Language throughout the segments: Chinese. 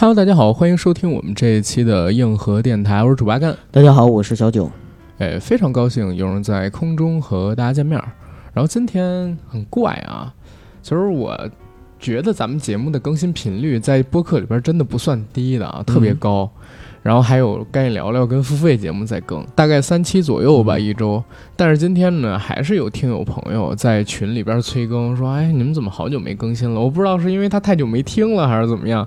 Hello，大家好，欢迎收听我们这一期的硬核电台，我是主八干。大家好，我是小九。哎，非常高兴有人在空中和大家见面。然后今天很怪啊，其实我觉得咱们节目的更新频率在播客里边真的不算低的啊，特别高。然后还有干一聊聊跟付费节目在更，大概三期左右吧一周。但是今天呢，还是有听友朋友在群里边催更，说：“哎，你们怎么好久没更新了？”我不知道是因为他太久没听了，还是怎么样，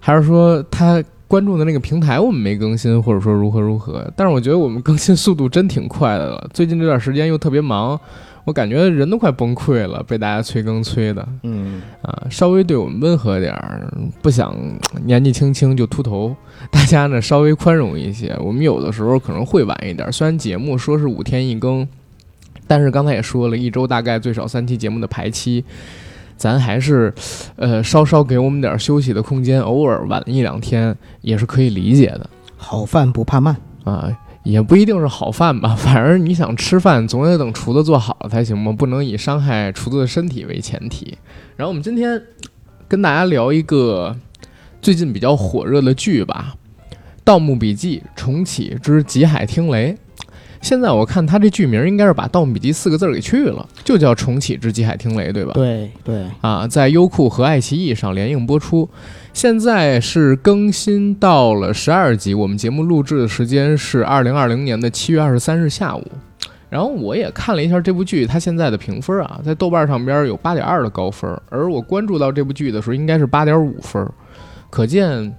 还是说他关注的那个平台我们没更新，或者说如何如何。但是我觉得我们更新速度真挺快的了。最近这段时间又特别忙。我感觉人都快崩溃了，被大家催更催的，嗯啊，稍微对我们温和点儿，不想年纪轻轻就秃头，大家呢稍微宽容一些。我们有的时候可能会晚一点，虽然节目说是五天一更，但是刚才也说了一周大概最少三期节目的排期，咱还是，呃，稍稍给我们点休息的空间，偶尔晚一两天也是可以理解的。好饭不怕慢啊。也不一定是好饭吧，反正你想吃饭，总得等厨子做好了才行嘛，不能以伤害厨子的身体为前提。然后我们今天跟大家聊一个最近比较火热的剧吧，《盗墓笔记：重启之极海听雷》。现在我看他这剧名应该是把《盗墓笔记》四个字给去了，就叫《重启之极海听雷》，对吧？对对啊，在优酷和爱奇艺上连映播出。现在是更新到了十二集，我们节目录制的时间是二零二零年的七月二十三日下午。然后我也看了一下这部剧，它现在的评分啊，在豆瓣上边有八点二的高分，而我关注到这部剧的时候应该是八点五分，可见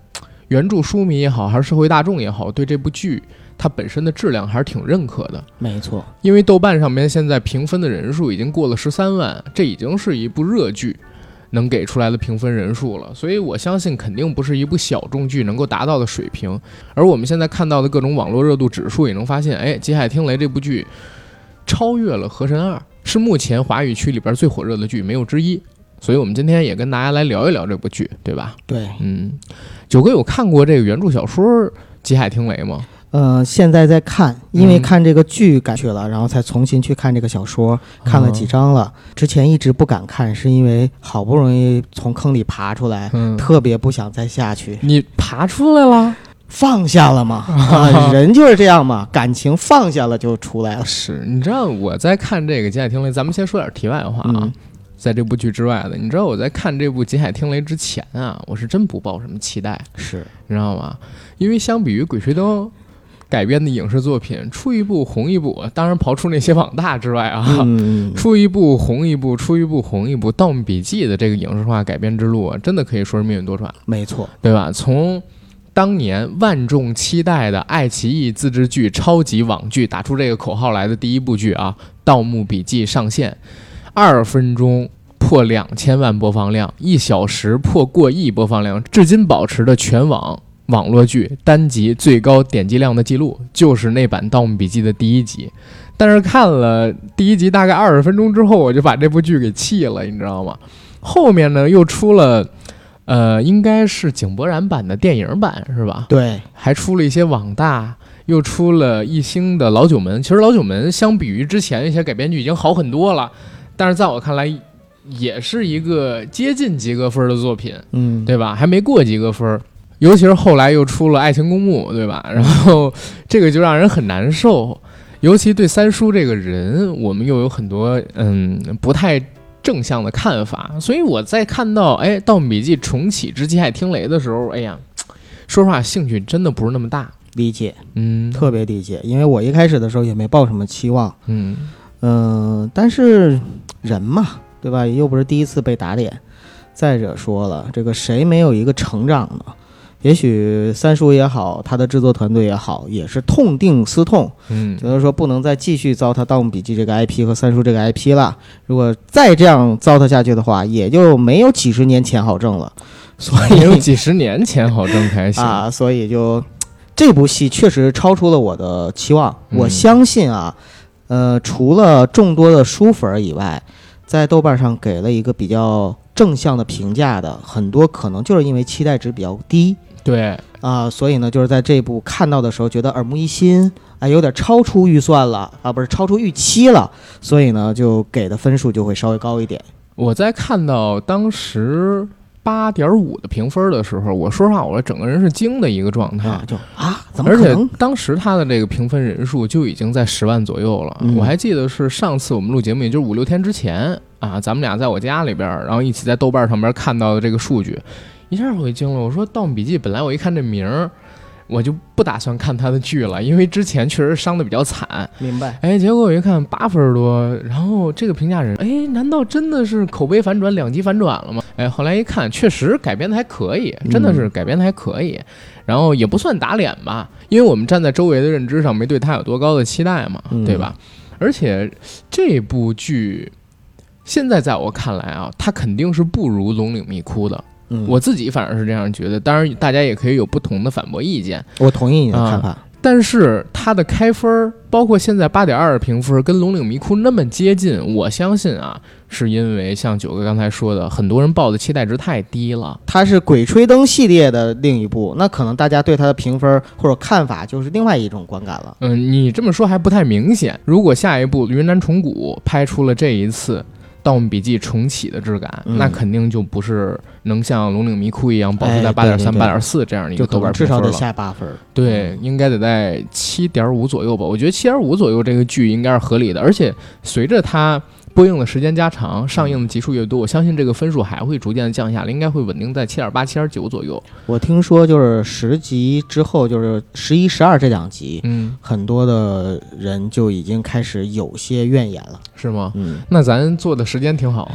原著书迷也好，还是社会大众也好，对这部剧。它本身的质量还是挺认可的，没错。因为豆瓣上面现在评分的人数已经过了十三万，这已经是一部热剧能给出来的评分人数了。所以我相信肯定不是一部小众剧能够达到的水平。而我们现在看到的各种网络热度指数也能发现，哎，《极海听雷》这部剧超越了《河神二》，是目前华语区里边最火热的剧，没有之一。所以我们今天也跟大家来聊一聊这部剧，对吧？对，嗯，九哥有看过这个原著小说《极海听雷》吗？呃，现在在看，因为看这个剧感去了，然后才重新去看这个小说，看了几章了。之前一直不敢看，是因为好不容易从坑里爬出来，特别不想再下去。你爬出来了，放下了吗？人就是这样嘛，感情放下了就出来了。是你知道我在看这个《极海听雷》，咱们先说点题外话啊，在这部剧之外的，你知道我在看这部《极海听雷》之前啊，我是真不抱什么期待，是你知道吗？因为相比于《鬼吹灯》。改编的影视作品出一部红一部，当然刨出那些网大之外啊，出一部红一部，出一部红一部，《盗墓笔记》的这个影视化改编之路啊，真的可以说是命运多舛。没错，对吧？从当年万众期待的爱奇艺自制剧、超级网剧打出这个口号来的第一部剧啊，《盗墓笔记》上线，二分钟破两千万播放量，一小时破过亿播放量，至今保持着全网。网络剧单集最高点击量的记录就是那版《盗墓笔记》的第一集，但是看了第一集大概二十分钟之后，我就把这部剧给弃了，你知道吗？后面呢又出了，呃，应该是井柏然版的电影版是吧？对，还出了一些网大，又出了一星的《老九门》。其实《老九门》相比于之前一些改编剧已经好很多了，但是在我看来，也是一个接近及格分的作品，嗯，对吧？还没过及格分。尤其是后来又出了《爱情公墓》，对吧？然后这个就让人很难受。尤其对三叔这个人，我们又有很多嗯不太正向的看法。所以我在看到哎《盗墓笔记》重启之极海听雷的时候，哎呀，说实话兴趣真的不是那么大。理解，嗯，特别理解。因为我一开始的时候也没抱什么期望，嗯嗯，但是人嘛，对吧？又不是第一次被打脸。再者说了，这个谁没有一个成长呢？也许三叔也好，他的制作团队也好，也是痛定思痛，嗯，觉得说不能再继续糟蹋《盗墓笔记》这个 IP 和三叔这个 IP 了。如果再这样糟蹋下去的话，也就没有几十年钱好挣了。所以有几十年钱好挣才行 啊！所以就这部戏确实超出了我的期望。我相信啊，呃，除了众多的书粉以外，在豆瓣上给了一个比较正向的评价的，很多可能就是因为期待值比较低。对啊，所以呢，就是在这部看到的时候，觉得耳目一新，哎，有点超出预算了啊，不是超出预期了，所以呢，就给的分数就会稍微高一点。我在看到当时八点五的评分的时候，我说实话，我整个人是惊的一个状态啊，就啊，怎么而且？当时他的这个评分人数就已经在十万左右了。嗯我还记得是上次我们录节目，也就是五六天之前啊，咱们俩在我家里边儿，然后一起在豆瓣上边看到的这个数据，一下我就惊了。我说《盗墓笔记》本来我一看这名儿，我就不打算看他的剧了，因为之前确实伤的比较惨。明白？哎，结果我一看八分多，然后这个评价人，哎，难道真的是口碑反转、两极反转了吗？哎，后来一看，确实改编的还可以，真的是改编的还可以，然后也不算打脸吧，因为我们站在周围的认知上，没对他有多高的期待嘛，嗯对吧？而且这部剧现在在我看来啊，它肯定是不如《龙岭迷窟》的，嗯，我自己反而是这样觉得，当然大家也可以有不同的反驳意见。我同意你的啊看法。但是它的开分儿，包括现在八点二的评分，跟《龙岭迷窟》那么接近，我相信啊，是因为像九哥刚才说的，很多人抱的期待值太低了。它是《鬼吹灯》系列的另一部，那可能大家对它的评分或者看法就是另外一种观感了。嗯，你这么说还不太明显。如果下一部《云南虫谷》拍出了这一次《盗墓笔记》重启的质感，嗯那肯定就不是能像《龙岭迷窟》一样保持在哎八点三、八点四这样的一个豆瓣能至少得评分。对，应该得在七点五左右吧。我觉得七点五左右这个剧应该是合理的，而且随着它播映的时间加长，上映的集数越多，我相信这个分数还会逐渐的降下来，应该会稳定在七点八、七点九左右。我听说就是十集之后，就是十一、十二这两集，嗯，很多的人就已经开始有些怨言了。是吗？嗯那咱做的时间挺好，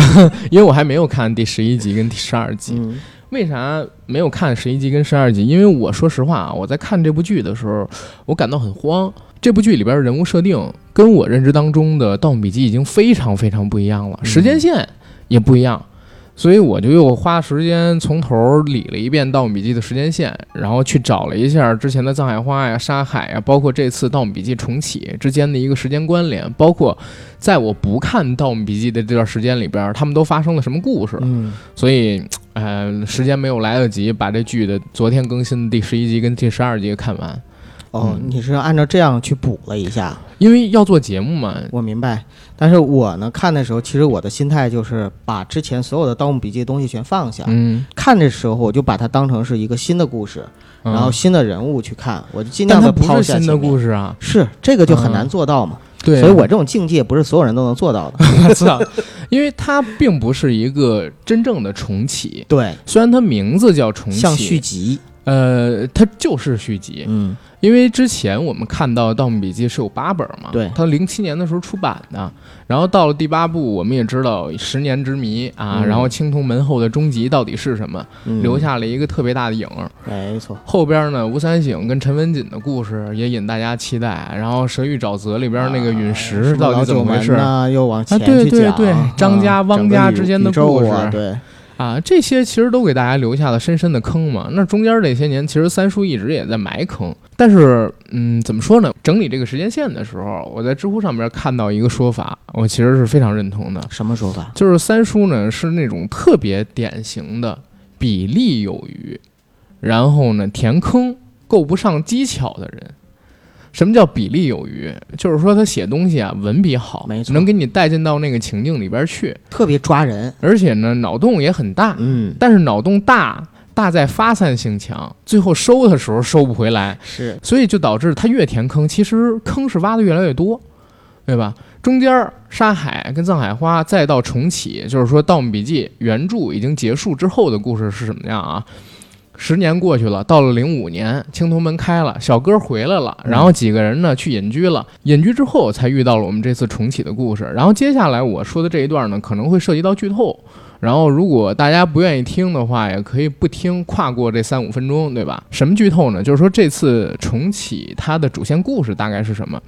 因为我还没有看第十一集跟第十二集。嗯为啥没有看十一集跟十二集？因为我说实话啊，我在看这部剧的时候，我感到很慌。这部剧里边人物设定跟我认知当中的《盗墓笔记》已经非常非常不一样了，嗯时间线也不一样，所以我就又花时间从头理了一遍《盗墓笔记》的时间线，然后去找了一下之前的藏海花呀、沙海呀，包括这次《盗墓笔记》重启之间的一个时间关联，包括在我不看《盗墓笔记》的这段时间里边，他们都发生了什么故事。嗯所以，呃，时间没有来得及把这剧的昨天更新的第十一集跟第十二集看完，哦，嗯。你是按照这样去补了一下，因为要做节目嘛。我明白。但是我呢看的时候，其实我的心态就是把之前所有的《盗墓笔记》的东西全放下。嗯，看的时候，我就把它当成是一个新的故事，嗯。然后新的人物去看，我就尽量的抛不是新的故事啊，是这个就很嗯。难做到嘛。对，所以我这种境界不是所有人都能做到的。我操，因为它并不是一个真正的重启，对，虽然它名字叫重启，像续集，呃，它就是续集，嗯。因为之前我们看到《盗墓笔记》是有八本嘛，对。它零七年的时候出版的，然后到了第八部，我们也知道十年之谜啊，嗯。然后青铜门后的终极到底是什么，嗯，留下了一个特别大的影儿。没错，后边呢，吴三省跟陈文锦的故事也引大家期待，然后《蛇域沼泽》里边那个陨啊石到底怎么回事？老九门呐又往前啊对去讲对对啊张家汪家之间的故事。啊对，啊？这些其实都给大家留下了深深的坑嘛。那中间这些年，其实三叔一直也在埋坑，但是嗯，怎么说呢？整理这个时间线的时候，我在知乎上面看到一个说法，我其实是非常认同的。什么说法？就是三叔呢是那种特别典型的比例有余，然后呢填坑够不上技巧的人。什么叫比例有余？就是说他写东西啊文笔好，没错能给你带进到那个情境里边去，特别抓人。而且呢脑洞也很大。嗯，但是脑洞大大在发散性强，最后收的时候收不回来，是所以就导致他越填坑，其实坑是挖的越来越多，对吧？中间儿沙海跟藏海花，再到重启，就是说《盗墓笔记》原著已经结束之后的故事是什么样啊？十年过去了，到了零五年，青铜门开了，小哥回来了，然后几个人呢去隐居了。隐居之后，才遇到了我们这次重启的故事。然后接下来我说的这一段呢，可能会涉及到剧透。然后，如果大家不愿意听的话，也可以不听，跨过这三五分钟，对吧？什么剧透呢？就是说这次重启它的主线故事大概是什么？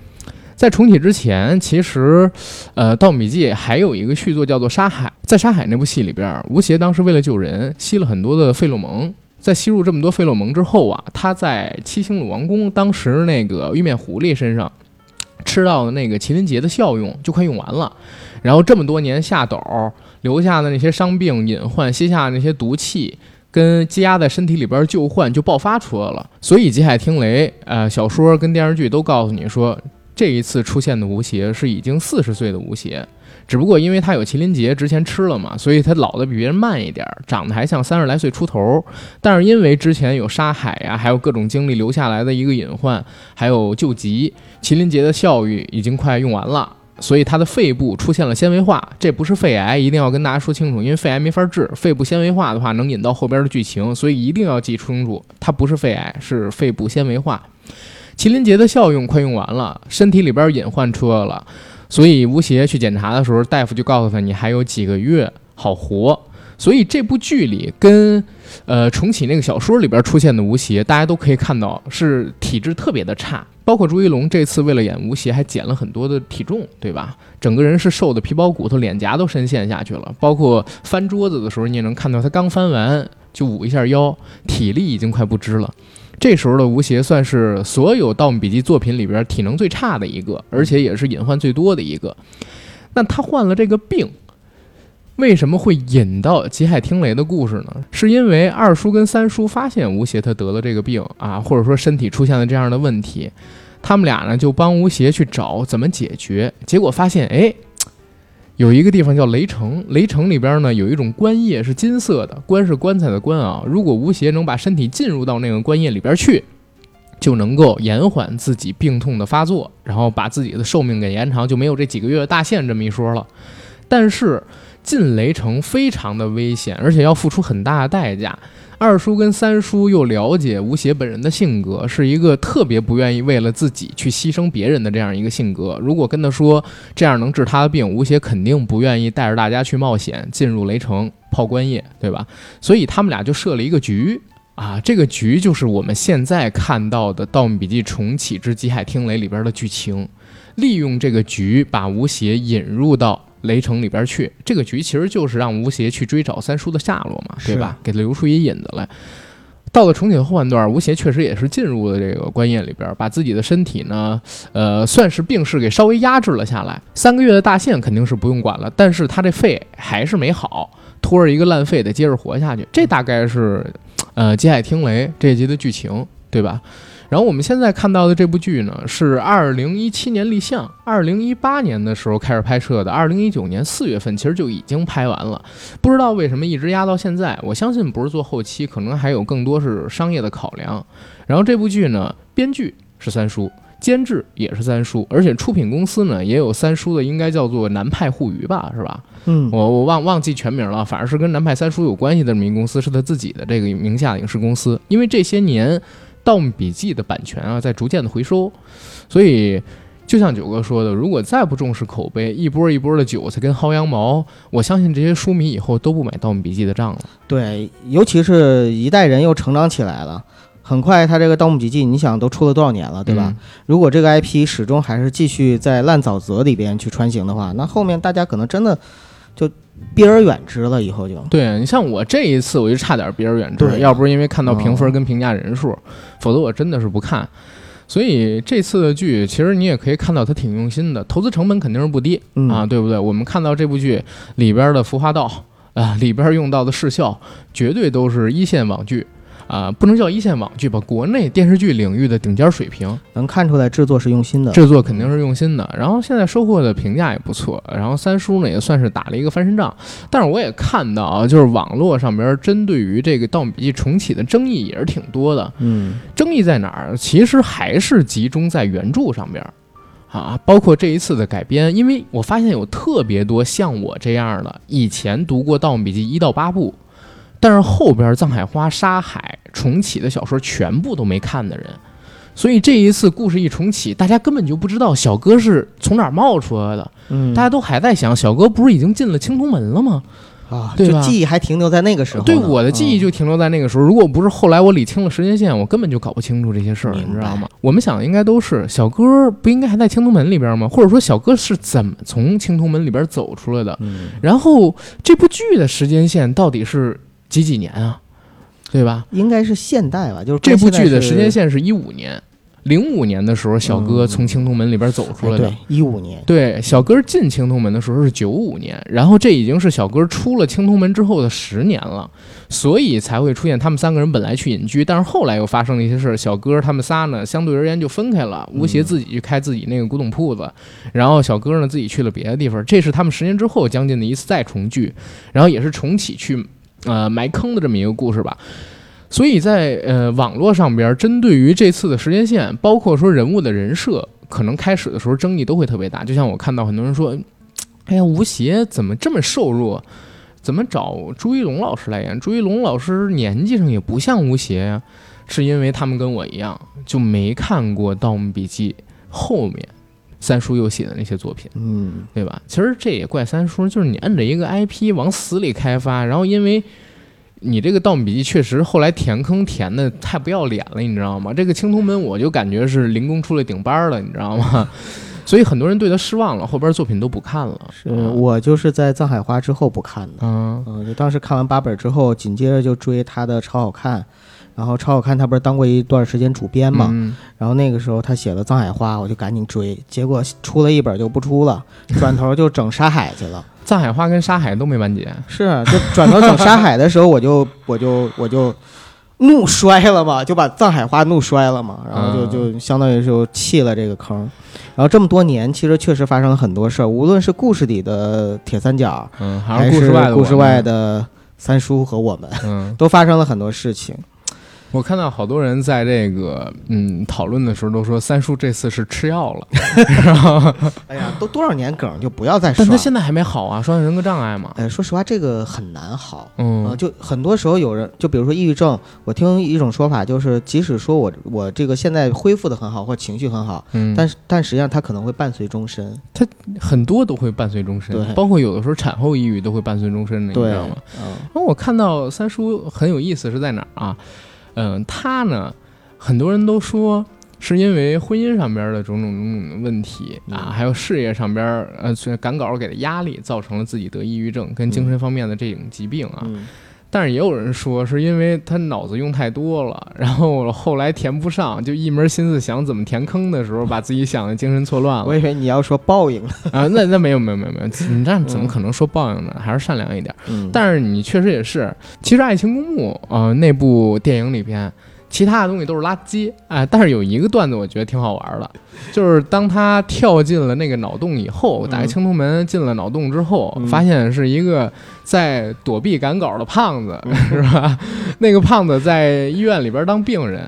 在重启之前，其实，呃，《盗墓笔记》还有一个续作叫做《沙海》。在《沙海》那部戏里边，吴邪当时为了救人，吸了很多的费洛蒙。在吸入这么多费洛蒙之后啊，他在七星鲁王宫当时那个玉面狐狸身上吃到的那个麒麟结的效用就快用完了。然后这么多年下斗留下的那些伤病隐患，吸下那些毒气，跟积压在身体里边旧患就爆发出来了。所以《极海听雷》呃小说跟电视剧都告诉你说，这一次出现的吴邪是已经四十岁的吴邪。只不过因为他有麒麟劫，之前吃了嘛，所以他老的比别人慢一点，长得还像三十来岁出头。但是因为之前有沙海呀，还有各种经历留下来的一个隐患，还有救急，麒麟劫的效益已经快用完了。所以他的肺部出现了纤维化，这不是肺癌，一定要跟大家说清楚，因为肺癌没法治，肺部纤维化的话能引到后边的剧情，所以一定要记清楚，它不是肺癌，是肺部纤维化。麒麟劫的效用快用完了，身体里边隐患出来了，所以吴邪去检查的时候，大夫就告诉他，你还有几个月好活。所以这部剧里跟，呃重启那个小说里边出现的吴邪，大家都可以看到是体质特别的差。包括朱一龙这次为了演吴邪，还减了很多的体重，对吧？整个人是瘦的皮包骨头，脸颊都深陷下去了。包括翻桌子的时候，你也能看到他刚翻完就捂一下腰，体力已经快不支了。这时候的吴邪算是所有《盗墓笔记》作品里边体能最差的一个，而且也是隐患最多的一个。那他患了这个病。为什么会引到极海听雷的故事呢？是因为二叔跟三叔发现吴邪他得了这个病啊，或者说身体出现了这样的问题，他们俩呢就帮吴邪去找怎么解决。结果发现，哎，有一个地方叫雷城，雷城里边呢有一种棺液是金色的，棺是棺材的棺啊。如果吴邪能把身体进入到那个棺液里边去，就能够延缓自己病痛的发作，然后把自己的寿命给延长，就没有这几个月的大限这么一说了。但是。进雷城非常的危险，而且要付出很大的代价。二叔跟三叔又了解吴邪本人的性格，是一个特别不愿意为了自己去牺牲别人的这样一个性格。如果跟他说这样能治他的病，吴邪肯定不愿意带着大家去冒险进入雷城泡棺业，对吧？所以他们俩就设了一个局啊，这个局就是我们现在看到的《盗墓笔记重启之极海听雷》里边的剧情，利用这个局把吴邪引入到。雷城里边去，这个局其实就是让吴邪去追找三叔的下落嘛，对吧？给他留出一引子来。到了重启的后半段，吴邪确实也是进入了这个官宴里边，把自己的身体呢，呃，算是病势给稍微压制了下来。三个月的大限肯定是不用管了，但是他这肺还是没好，拖着一个烂肺得接着活下去。这大概是，呃，《接海听雷》这一集的剧情，对吧？然后我们现在看到的这部剧呢，是二零一七年立项，二零一八年的时候开始拍摄的，二零一九年四月份其实就已经拍完了，不知道为什么一直压到现在。我相信不是做后期，可能还有更多是商业的考量。然后这部剧呢，编剧是三叔，监制也是三叔，而且出品公司呢也有三叔的，应该叫做南派互娱吧，是吧？嗯，我我忘忘记全名了，反正是跟南派三叔有关系的这么一个公司，是他自己的这个名下影视公司，因为这些年。《盗墓笔记》的版权啊，在逐渐的回收，所以就像九哥说的，如果再不重视口碑，一波一波的韭菜跟薅羊毛，我相信这些书迷以后都不买《盗墓笔记》的账了。对，尤其是一代人又成长起来了，很快他这个《盗墓笔记》，你想都出了多少年了，对吧？如果这个 IP 始终还是继续在烂沼泽里边去穿行的话，那后面大家可能真的就。避而远之了，以后就对你像我这一次，我就差点避而远之，要不是因为看到评分跟评价人数，否则我真的是不看。所以这次的剧，其实你也可以看到它挺用心的，投资成本肯定是不低啊，对不对？我们看到这部剧里边的服化道啊，里边用到的视效，绝对都是一线网剧。啊，不能叫一线网剧吧？国内电视剧领域的顶尖水平，能看出来制作是用心的，制作肯定是用心的。然后现在收获的评价也不错。然后三叔呢也算是打了一个翻身仗。但是我也看到啊，就是网络上边针对于这个《盗墓笔记》重启的争议也是挺多的。嗯，争议在哪儿？其实还是集中在原著上边啊，包括这一次的改编。因为我发现有特别多像我这样的，以前读过《盗墓笔记》一到八部。但是后边藏海花、沙海重启的小说全部都没看的人，所以这一次故事一重启，大家根本就不知道小哥是从哪儿冒出来的。嗯，大家都还在想，小哥不是已经进了青铜门了吗？啊，对吧？记忆还停留在那个时候。对我的记忆就停留在那个时候。如果不是后来我理清了时间线，我根本就搞不清楚这些事儿，你知道吗？我们想的应该都是小哥不应该还在青铜门里边吗？或者说小哥是怎么从青铜门里边走出来的？嗯，然后这部剧的时间线到底是？几几年啊，对吧？应该是现代吧，就是这部剧的时间线是一五年，零五年的时候，小哥从青铜门里边走出来的。对，一五年。对，小哥进青铜门的时候是九五年，然后这已经是小哥出了青铜门之后的十年了，所以才会出现他们三个人本来去隐居，但是后来又发生了一些事儿，小哥他们仨呢相对而言就分开了，吴邪自己去开自己那个古董铺子，然后小哥呢自己去了别的地方，这是他们十年之后将近的一次再重聚，然后也是重启去呃埋坑的这么一个故事吧。所以在呃网络上边，针对于这次的时间线，包括说人物的人设，可能开始的时候争议都会特别大。就像我看到很多人说，哎呀，吴邪怎么这么瘦弱？怎么找朱一龙老师来演？朱一龙老师年纪上也不像吴邪呀，是因为他们跟我一样，就没看过《盗墓笔记》后面三叔又写的那些作品，嗯，对吧？其实这也怪三叔，就是你摁着一个 IP 往死里开发，然后因为。你这个《盗墓笔记》确实后来填坑填的太不要脸了，你知道吗？这个青铜门我就感觉是零工出来顶班了，你知道吗？所以很多人对他失望了，后边作品都不看了。是我就是在《藏海花》之后不看的，嗯嗯，就当时看完八本之后，紧接着就追他的《超好看》，然后《超好看》他不是当过一段时间主编嘛，然后那个时候他写了《藏海花》，我就赶紧追，结果出了一本就不出了，转头就整沙海去了。藏海花跟沙海都没完结，是就转头整沙海的时候，我就我就我就怒摔了嘛，就把藏海花怒摔了嘛，然后就就相当于就弃了这个坑。然后这么多年，其实确实发生了很多事儿，无论是故事里的铁三角，嗯，还是故事外的故事外的三叔和我们，嗯，都发生了很多事情。我看到好多人在这个嗯讨论的时候都说三叔这次是吃药了，哎呀，都多少年梗就不要再说。但他现在还没好啊，双向人格障碍嘛。哎，说实话，这个很难好。嗯，就很多时候有人，就比如说抑郁症，我听一种说法就是，即使说我我这个现在恢复的很好，或情绪很好，嗯，但是但实际上他可能会伴随终身。他很多都会伴随终身，对，包括有的时候产后抑郁都会伴随终身的，你知道吗？嗯。然后我看到三叔很有意思是在哪儿啊？嗯，他呢，很多人都说是因为婚姻上边的种种种种的问题啊，还有事业上边呃赶稿给的压力，造成了自己得抑郁症跟精神方面的这种疾病啊。但是也有人说是因为他脑子用太多了，然后后来填不上，就一门心思想怎么填坑的时候，把自己想的精神错乱了。我以为你要说报应 啊，那那没有没有没有没有，你这样怎么可能说报应呢？还是善良一点。但是你确实也是，其实《爱情公墓》呃那部电影里边。其他的东西都是垃圾，哎，但是有一个段子我觉得挺好玩的，就是当他跳进了那个脑洞以后，打开青铜门进了脑洞之后，发现是一个在躲避赶稿的胖子，是吧？那个胖子在医院里边当病人，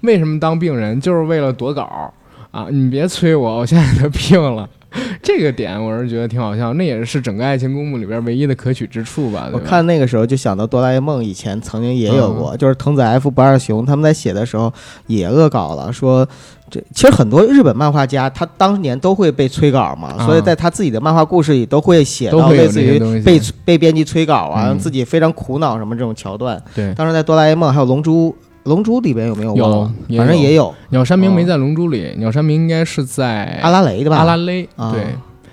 为什么当病人？就是为了躲稿啊！你别催我，我现在得病了。这个点我是觉得挺好笑，那也是整个《爱情公墓》里边唯一的可取之处吧。我看那个时候就想到哆啦 A 梦以前曾经也有过，就是藤子 F 不二雄他们在写的时候也恶搞了，说这其实很多日本漫画家他当年都会被催稿嘛，所以在他自己的漫画故事里都会写到类似于被被编辑催稿啊，自己非常苦恼什么这种桥段。对，当时在哆啦 A 梦还有龙珠。龙珠里边有没有？有，反正也有。鸟山明没在龙珠里，鸟山明应该是在阿拉蕾的吧？阿拉蕾，对，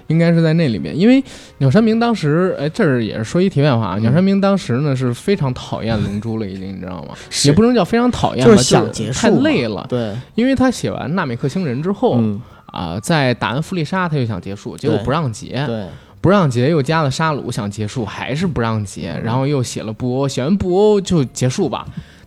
应该是在那里面。因为鸟山明当时，哎，这儿也是说一题外话啊。鸟山明当时呢是非常讨厌龙珠了，已经，你知道吗？也不能叫非常讨厌，就是想结束，太累了。对，因为他写完《纳美克星人》之后，啊，在打完弗利沙，他就想结束，结果不让结，对，不让结，又加了沙鲁，想结束还是不让结，然后又写了布欧，写完布欧就结束吧。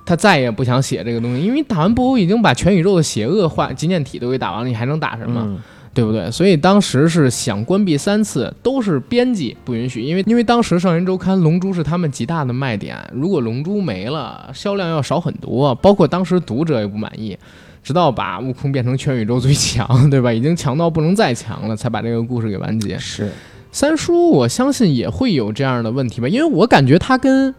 他再也不想写这个东西，因为打完布欧已经把全宇宙的邪恶化纪念体都给打完了，你还能打什么？对不对？所以当时是想关闭三次，都是编辑不允许，因为因为当时《少年周刊》龙珠是他们极大的卖点，如果龙珠没了，销量要少很多，包括当时读者也不满意，直到把悟空变成全宇宙最强，对吧？已经强到不能再强了，才把这个故事给完结。是三叔，我相信也会有这样的问题吧，因为我感觉他跟。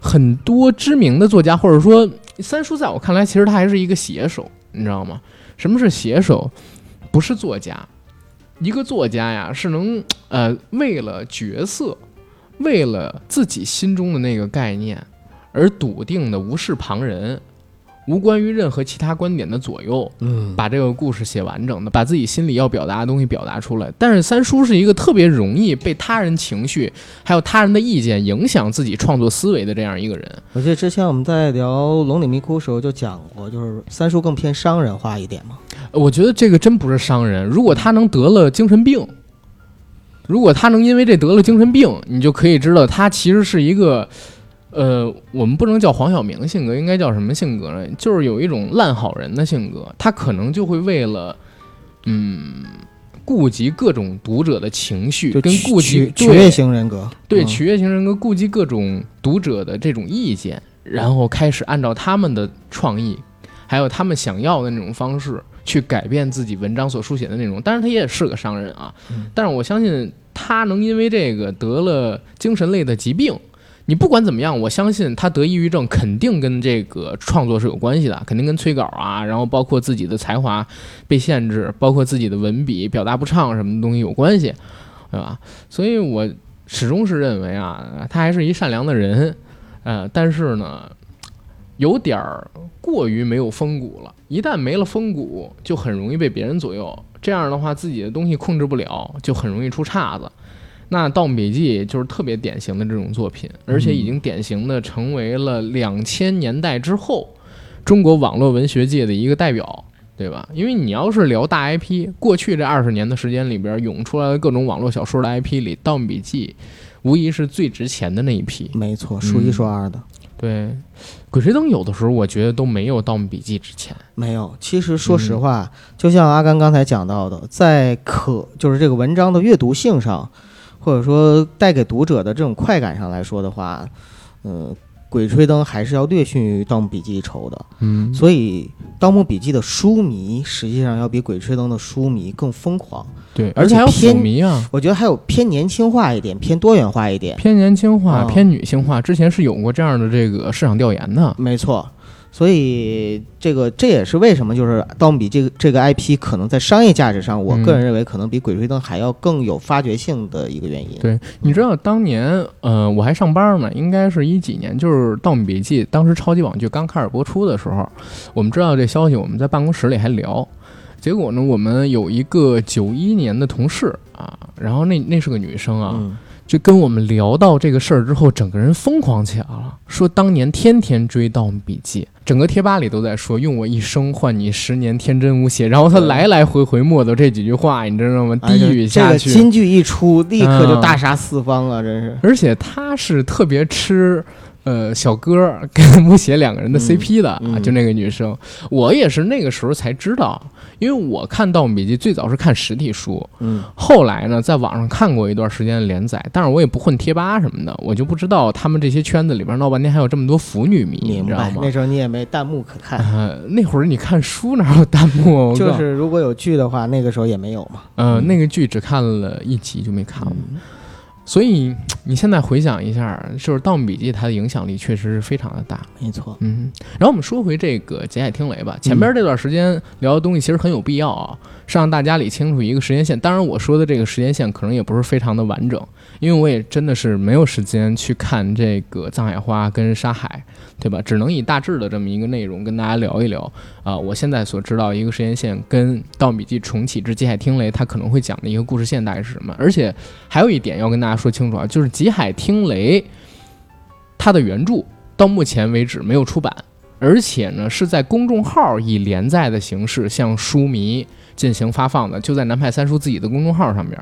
很多知名的作家，或者说三叔，在我看来，其实他还是一个写手，你知道吗？什么是写手？不是作家。一个作家呀，是能呃为了角色，为了自己心中的那个概念，而笃定的无视旁人。无关于任何其他观点的左右，嗯，把这个故事写完整的，把自己心里要表达的东西表达出来。但是三叔是一个特别容易被他人情绪还有他人的意见影响自己创作思维的这样一个人。我记得之前我们在聊《龙岭迷窟》时候就讲过，就是三叔更偏商人化一点嘛。我觉得这个真不是商人。如果他能得了精神病，如果他能因为这得了精神病，你就可以知道他其实是一个，呃，我们不能叫黄晓明性格，应该叫什么性格呢？就是有一种烂好人的性格。他可能就会为了，嗯，顾及各种读者的情绪，跟顾及取悦型人格，对取悦型人格，顾及各种读者的这种意见，然后开始按照他们的创意，还有他们想要的那种方式。去改变自己文章所书写的内容，当然他也是个商人啊。但是我相信他能因为这个得了精神类的疾病。你不管怎么样，我相信他得抑郁症肯定跟这个创作是有关系的，肯定跟催稿啊，然后包括自己的才华被限制，包括自己的文笔表达不畅什么东西有关系，对吧？所以我始终是认为啊，他还是一善良的人，呃，但是呢。有点儿过于没有风骨了，一旦没了风骨，就很容易被别人左右。这样的话，自己的东西控制不了，就很容易出岔子。那《盗墓笔记》就是特别典型的这种作品，而且已经典型的成为了两千年代之后中国网络文学界的一个代表，对吧？因为你要是聊大 IP，过去这二十年的时间里边涌出来的各种网络小说的 IP 里，《盗墓笔记》无疑是最值钱的那一批。没错，数一数二的。对。鬼吹灯有的时候我觉得都没有《盗墓笔记》值钱。没有，其实说实话，就像阿甘刚才讲到的，在可就是这个文章的阅读性上，或者说带给读者的这种快感上来说的话，嗯。鬼吹灯还是要略逊于《盗墓笔记》一筹的，嗯，所以《盗墓笔记》的书迷实际上要比鬼吹灯的书迷更疯狂，对，而且还有偏迷啊，我觉得还有偏年轻化一点，偏多元化一点，偏年轻化，偏女性化，之前是有过这样的这个市场调研的，没错。所以这个这也是为什么就是《盗墓笔记》这个这个 IP 可能在商业价值上，我个人认为可能比《鬼吹灯》还要更有发掘性的一个原因。对，你知道当年呃我还上班呢，应该是一几年，就是《盗墓笔记》当时超级网剧刚开始播出的时候，我们知道这消息，我们在办公室里还聊，结果呢，我们有一个九一年的同事啊，然后那那是个女生啊。就跟我们聊到这个事儿之后，整个人疯狂起来了，说当年天天追《盗墓笔记》，整个贴吧里都在说“用我一生换你十年天真无邪”，然后他来来回回默叨这几句话，你知道吗？低语下去，金句一出，立刻就大杀四方了，真是。而且他是特别吃。呃，小哥跟 吴邪两个人的 CP 的啊，就那个女生，我也是那个时候才知道，因为我看《盗墓笔记》最早是看实体书，嗯，后来呢，在网上看过一段时间的连载，但是我也不混贴吧什么的，我就不知道他们这些圈子里边闹半天还有这么多腐女迷，你知道吗？那时候你也没弹幕可看，呃那会儿你看书哪有弹幕？就是如果有剧的话，那个时候也没有嘛。嗯，那个剧只看了一集就没看了。所以你现在回想一下，就是《盗墓笔记》它的影响力确实是非常的大，没错。嗯，然后我们说回这个《劫海听雷》吧。前边这段时间聊的东西其实很有必要啊，是让大家理清楚一个时间线。当然，我说的这个时间线可能也不是非常的完整。因为我也真的是没有时间去看这个《藏海花》跟《沙海》，对吧？只能以大致的这么一个内容跟大家聊一聊啊。我现在所知道一个时间线跟《盗墓笔记重启之极海听雷》它可能会讲的一个故事线大概是什么？而且还有一点要跟大家说清楚啊，就是《极海听雷》它的原著到目前为止没有出版，而且呢是在公众号以连载的形式向书迷进行发放的，就在南派三叔自己的公众号上面。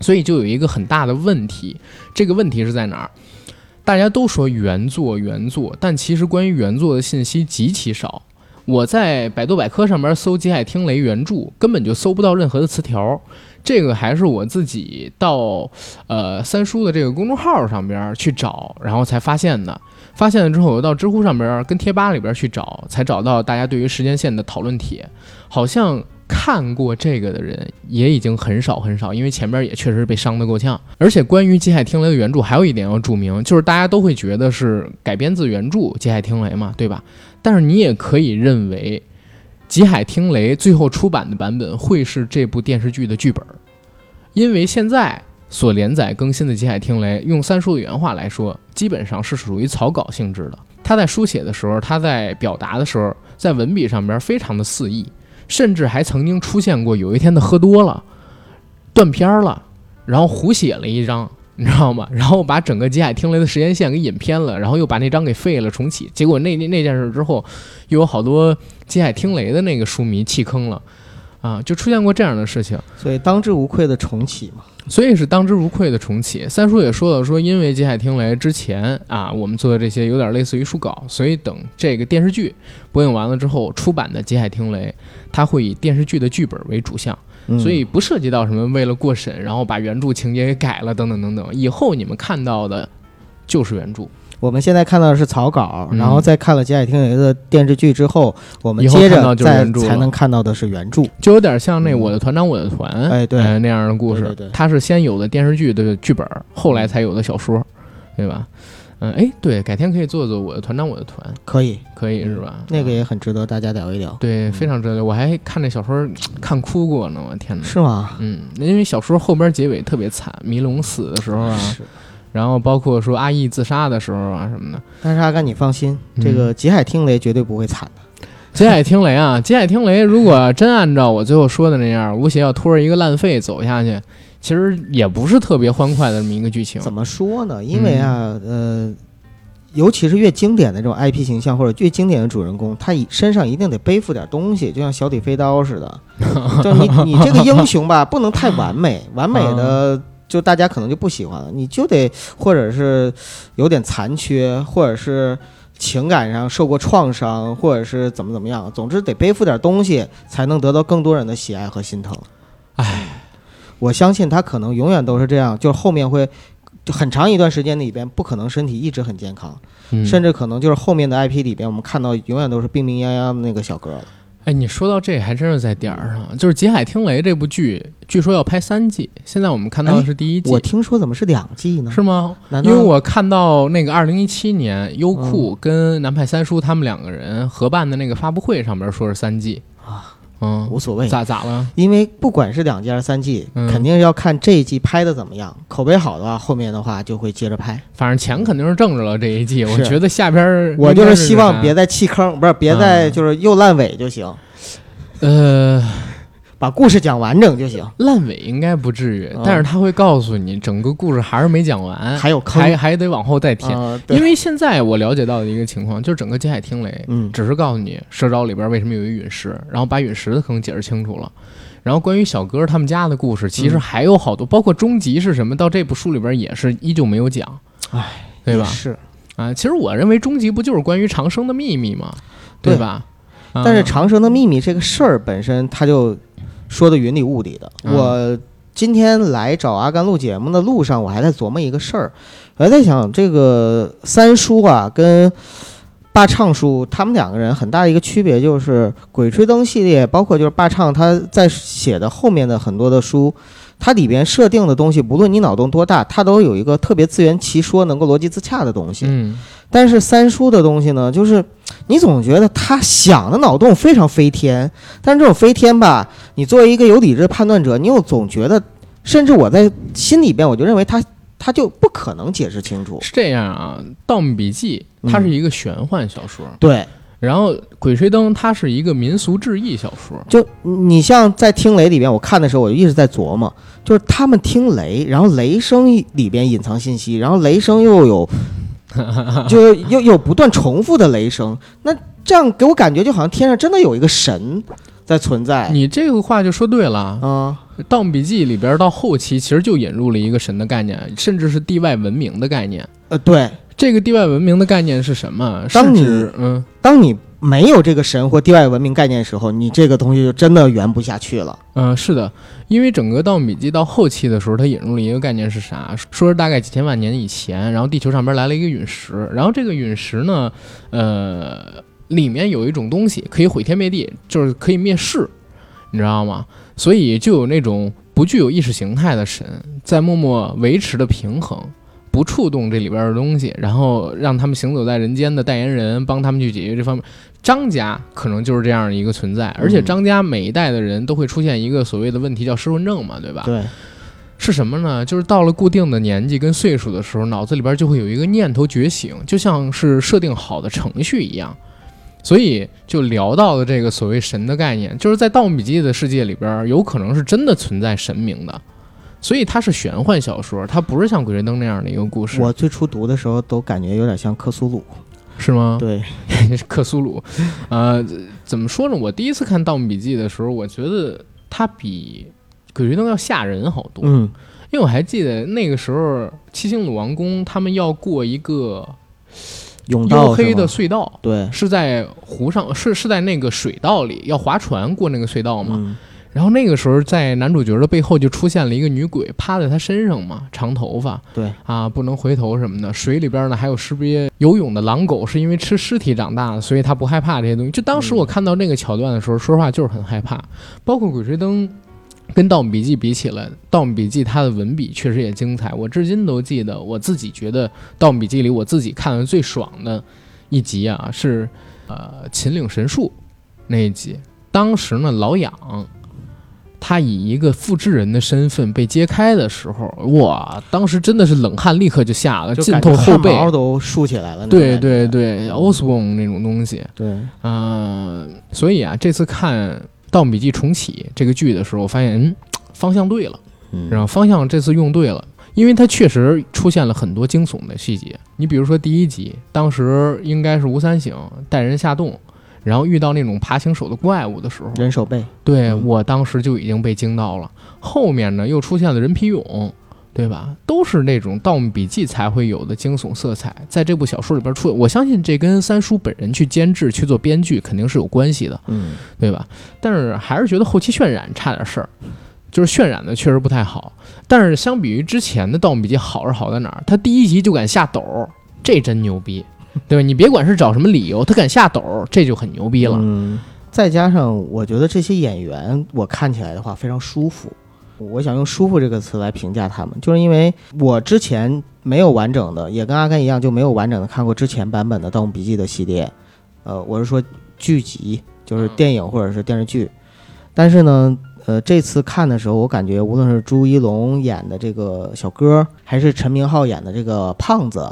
所以就有一个很大的问题，这个问题是在哪儿？大家都说原作原作，但其实关于原作的信息极其少。我在百度百科上面搜《极海听雷》原著，根本就搜不到任何的词条。这个还是我自己到呃三叔的这个公众号上边去找，然后才发现的。发现了之后，我又到知乎上边跟贴吧里边去找，才找到大家对于时间线的讨论帖，好像。看过这个的人也已经很少很少，因为前边也确实被伤得够呛。而且关于《极海听雷》的原著，还有一点要注明，就是大家都会觉得是改编自原著《极海听雷》嘛，对吧？但是你也可以认为，《极海听雷》最后出版的版本会是这部电视剧的剧本，因为现在所连载更新的《极海听雷》，用三叔的原话来说，基本上是属于草稿性质的。他在书写的时候，他在表达的时候，在文笔上边非常的肆意。甚至还曾经出现过，有一天他喝多了，断片了，然后胡写了一张，你知道吗？然后把整个《极海听雷》的时间线给引偏了，然后又把那张给废了，重启。结果那那那件事之后，又有好多《极海听雷》的那个书迷弃坑了。啊，就出现过这样的事情，所以当之无愧的重启嘛。所以是当之无愧的重启。三叔也说了，说因为《极海听雷》之前啊，我们做的这些有点类似于书稿，所以等这个电视剧播映完了之后，出版的《极海听雷》，它会以电视剧的剧本为主项，嗯所以不涉及到什么为了过审，然后把原著情节给改了等等等等。以后你们看到的就是原著，我们现在看到的是草稿，嗯然后再看了《极海听雷》的电视剧之后，我们接着再才能看到的是原著。就有点像那嗯我的团长我的团，哎对呃那样的故事。对对对它是先有的电视剧的剧本，后来才有的小说，对吧？嗯，哎，对，改天可以做做我的团长我的团，可以，可以是吧？那个也很值得大家聊一聊，对，非常值得。我还看那小说看哭过呢，我天哪！是吗？嗯，因为小说后边结尾特别惨，迷龙死的时候啊，是。然后包括说阿义自杀的时候啊什么的。但是阿甘，你放心，嗯这个《极海听雷》绝对不会惨的。极海听雷啊，极海听雷，如果真按照我最后说的那样，吴邪要拖着一个烂废走下去，其实也不是特别欢快的这么一个剧情。怎么说呢？因为啊，嗯呃，尤其是越经典的这种 IP 形象或者越经典的主人公，他以身上一定得背负点东西，就像小李飞刀似的。就你你这个英雄吧，不能太完美，完美的就大家可能就不喜欢了。你就得或者是有点残缺，或者是情感上受过创伤，或者是怎么怎么样，总之得背负点东西，才能得到更多人的喜爱和心疼。唉，我相信他可能永远都是这样，就是后面会。就很长一段时间里边，不可能身体一直很健康，嗯甚至可能就是后面的 IP 里边，我们看到永远都是病病殃殃的那个小哥了。哎，你说到这还真是在点儿上，就是《极海听雷》这部剧，据说要拍三季，现在我们看到的是第一季，我听说怎么是两季呢？是吗？难因为我看到那个二零一七年优嗯酷跟南派三叔他们两个人合办的那个发布会上边说是三季啊，嗯，无所谓，咋咋了？因为不管是两季还是三季，嗯。肯定要看这一季拍的怎么样，口碑好的话，后面的话就会接着拍。反正钱肯定是挣着了这一季，我是觉得下边儿我就是希望别再弃坑，不是别再嗯。就是又烂尾就行，啥呃把故事讲完整就行。烂尾应该不至于，嗯但是他会告诉你整个故事还是没讲完，还有坑还还得往后再填。因为现在我了解到的一个情况，就是整个《极海听雷》嗯只是告诉你社招里边为什么有一陨石，然后把陨石的坑解释清楚了。然后关于小哥他们家的故事，其实嗯还有好多，包括终极是什么，到这部书里边也是依旧没有讲，唉，对吧？是，啊，其实我认为终极不就是关于长生的秘密吗？对吧？啊但是长生的秘密这个事儿本身，它就说的云里雾里的。嗯我今天来找阿甘录节目的路上，我还在琢磨一个事儿，我还在想这个三叔啊跟霸唱叔他们两个人很大的一个区别就是《鬼吹灯》系列，包括就是霸唱他在写的后面的很多的书。它里边设定的东西，不论你脑洞多大，它都有一个特别自圆其说、能够逻辑自洽的东西。嗯，但是三叔的东西呢，就是你总觉得他想的脑洞非常飞天，但是这种飞天吧，你作为一个有理智的判断者，你又总觉得，甚至我在心里边我就认为他他就不可能解释清楚。是这样啊，《盗墓笔记》它是一个玄幻小说，对，然后《鬼吹灯》它是一个民俗志异小说。就你像在听雷里边，我看的时候我就一直在琢磨，就是他们听雷，然后雷声里边隐藏信息，然后雷声又有。就又有不断重复的雷声，那这样给我感觉就好像天上真的有一个神在存在。你这个话就说对了，啊，《盗墓笔记》里边到后期其实就引入了一个神的概念，甚至是地外文明的概念。呃，对，这个地外文明的概念是什么？是当你指嗯，当你没有这个神或地外文明概念的时候，你这个东西就真的圆不下去了。嗯，是的，因为整个《盗墓笔记》到后期的时候，它引入了一个概念是啥？说是大概几千万年以前，然后地球上边来了一个陨石，然后这个陨石呢，呃，里面有一种东西可以毁天灭地，就是可以灭世，你知道吗？所以就有那种不具有意识形态的神在默默维持的平衡。不触动这里边的东西，然后让他们行走在人间的代言人帮他们去解决这方面。张家可能就是这样的一个存在，而且嗯张家每一代的人都会出现一个所谓的问题，叫失魂症嘛，对吧？对，是什么呢？就是到了固定的年纪跟岁数的时候，脑子里边就会有一个念头觉醒，就像是设定好的程序一样。所以就聊到了这个所谓神的概念，就是在《盗墓笔记》的世界里边，有可能是真的存在神明的，所以它是玄幻小说，它不是像《鬼吹灯》那样的一个故事，我最初读的时候都感觉有点像克苏鲁。是吗？对，克苏鲁，呃，怎么说呢？我第一次看《盗墓笔记》的时候，我觉得它比《鬼吹灯》要吓人好多。嗯，因为我还记得那个时候，七星鲁王宫他们要过一个黝黑的隧道，对，是在湖上，是是在那个水道里，要划船过那个隧道嘛。嗯然后那个时候，在男主角的背后就出现了一个女鬼，趴在他身上嘛，长头发对，啊，不能回头什么的。水里边呢还有识别游泳的狼狗，是因为吃尸体长大的，所以他不害怕这些东西。就当时我看到那个桥段的时候，说实话就是很害怕。包括《鬼吹灯》跟《盗墓笔记》比起来，《盗墓笔记》它的文笔确实也精彩，我至今都记得。我自己觉得《盗墓笔记》里我自己看的最爽的一集啊，是呃秦岭神树那一集。当时呢，老痒他以一个复制人的身份被揭开的时候，哇，当时真的是冷汗立刻就下了，浸透后背。毛都竖起来了。对对对，Osborne 那种东西，对，嗯、所以啊，这次看《盗墓笔记》重启这个剧的时候，我发现，嗯，方向对了，嗯然后方向这次用对了，因为它确实出现了很多惊悚的细节。你比如说第一集，当时应该是吴三省带人下洞，然后遇到那种爬行手的怪物的时候，人手背，对嗯我当时就已经被惊到了。后面呢，又出现了人皮俑，对吧？都是那种《盗墓笔记》才会有的惊悚色彩，在这部小说里边出。我相信这跟三叔本人去监制、去做编剧肯定是有关系的，嗯，对吧？但是还是觉得后期渲染差点事儿，就是渲染的确实不太好。但是相比于之前的《盗墓笔记》好是好在哪儿？他第一集就敢下斗儿，这真牛逼，对吧？你别管是找什么理由，他敢下斗儿，这就很牛逼了。嗯，再加上我觉得这些演员，我看起来的话非常舒服。我想用“舒服”这个词来评价他们，就是因为我之前没有完整的，也跟阿甘一样，就没有完整的看过之前版本的《盗墓笔记》的系列。呃，我是说剧集，就是电影或者是电视剧。但是呢，呃，这次看的时候，我感觉无论是朱一龙演的这个小哥，还是陈明昊演的这个胖子，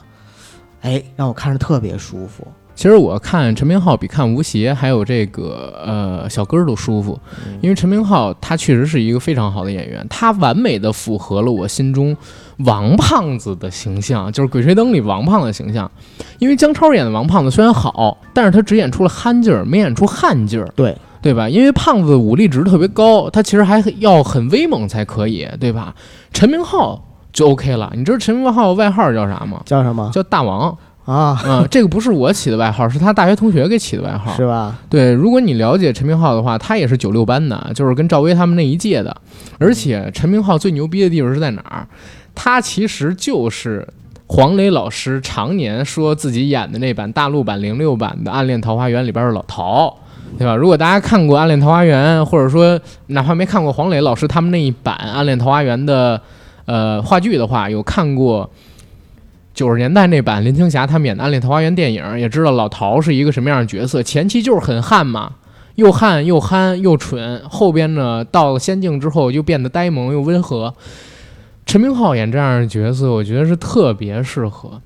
哎，让我看着特别舒服。其实我看陈明昊比看吴邪还有这个呃小哥儿都舒服，因为陈明昊他确实是一个非常好的演员，他完美的符合了我心中王胖子的形象，就是《鬼吹灯》里王胖子的形象。因为姜超演的王胖子虽然好，但是他只演出了憨劲儿，没演出悍劲儿，对，对吧？因为胖子武力值特别高，他其实还要很威猛才可以，对吧？陈明昊就 OK 了。你知道陈明昊外号叫啥吗？叫什么叫大王。啊？嗯，这个不是我起的外号，是他大学同学给起的外号。是吧？对，如果你了解陈明昊的话，他也是九六班的，就是跟赵薇他们那一届的。而且陈明昊最牛逼的地方是在哪儿？他其实就是黄磊老师常年说自己演的那版大陆版零六版的《暗恋桃花源》里边的老陶。对吧？如果大家看过《暗恋桃花源》，或者说哪怕没看过黄磊老师他们那一版《暗恋桃花源》的呃话剧的话，有看过九十年代那版林青霞他们演的《暗恋桃花源》电影，也知道老陶是一个什么样的角色。前期就是很悍嘛，又悍又憨又蠢，后边呢到了仙境之后又变得呆萌又温和。陈明昊演这样的角色，我觉得是特别适合，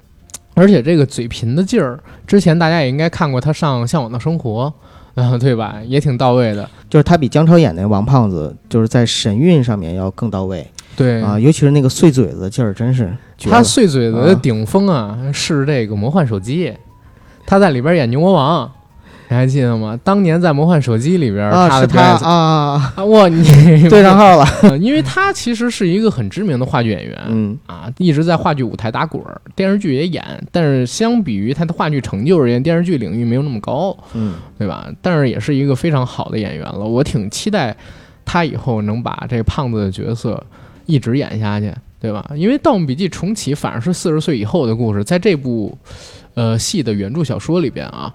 而且这个嘴贫的劲儿，之前大家也应该看过他上《向往的生活》，嗯，对吧？也挺到位的。就是他比姜超演那王胖子，就是在神韵上面要更到位对。啊，尤其是那个碎嘴子劲儿，真是他碎嘴子的顶峰啊，是这个魔幻手机，他在里边演牛魔王，你还记得吗？当年在魔幻手机里边，啊，是他的表演啊啊，啊，哇，你 对上号了，呃 因为他其实是一个很知名的话剧演员。嗯。啊，一直在话剧舞台打滚儿，电视剧也演，但是相比于他的话剧成就而言，电视剧领域没有那么高，嗯，对吧？但是也是一个非常好的演员了，我挺期待他以后能把这个胖子的角色一直演下去，对吧？因为《盗墓笔记》重启反而是四十岁以后的故事，在这部呃戏的原著小说里边啊，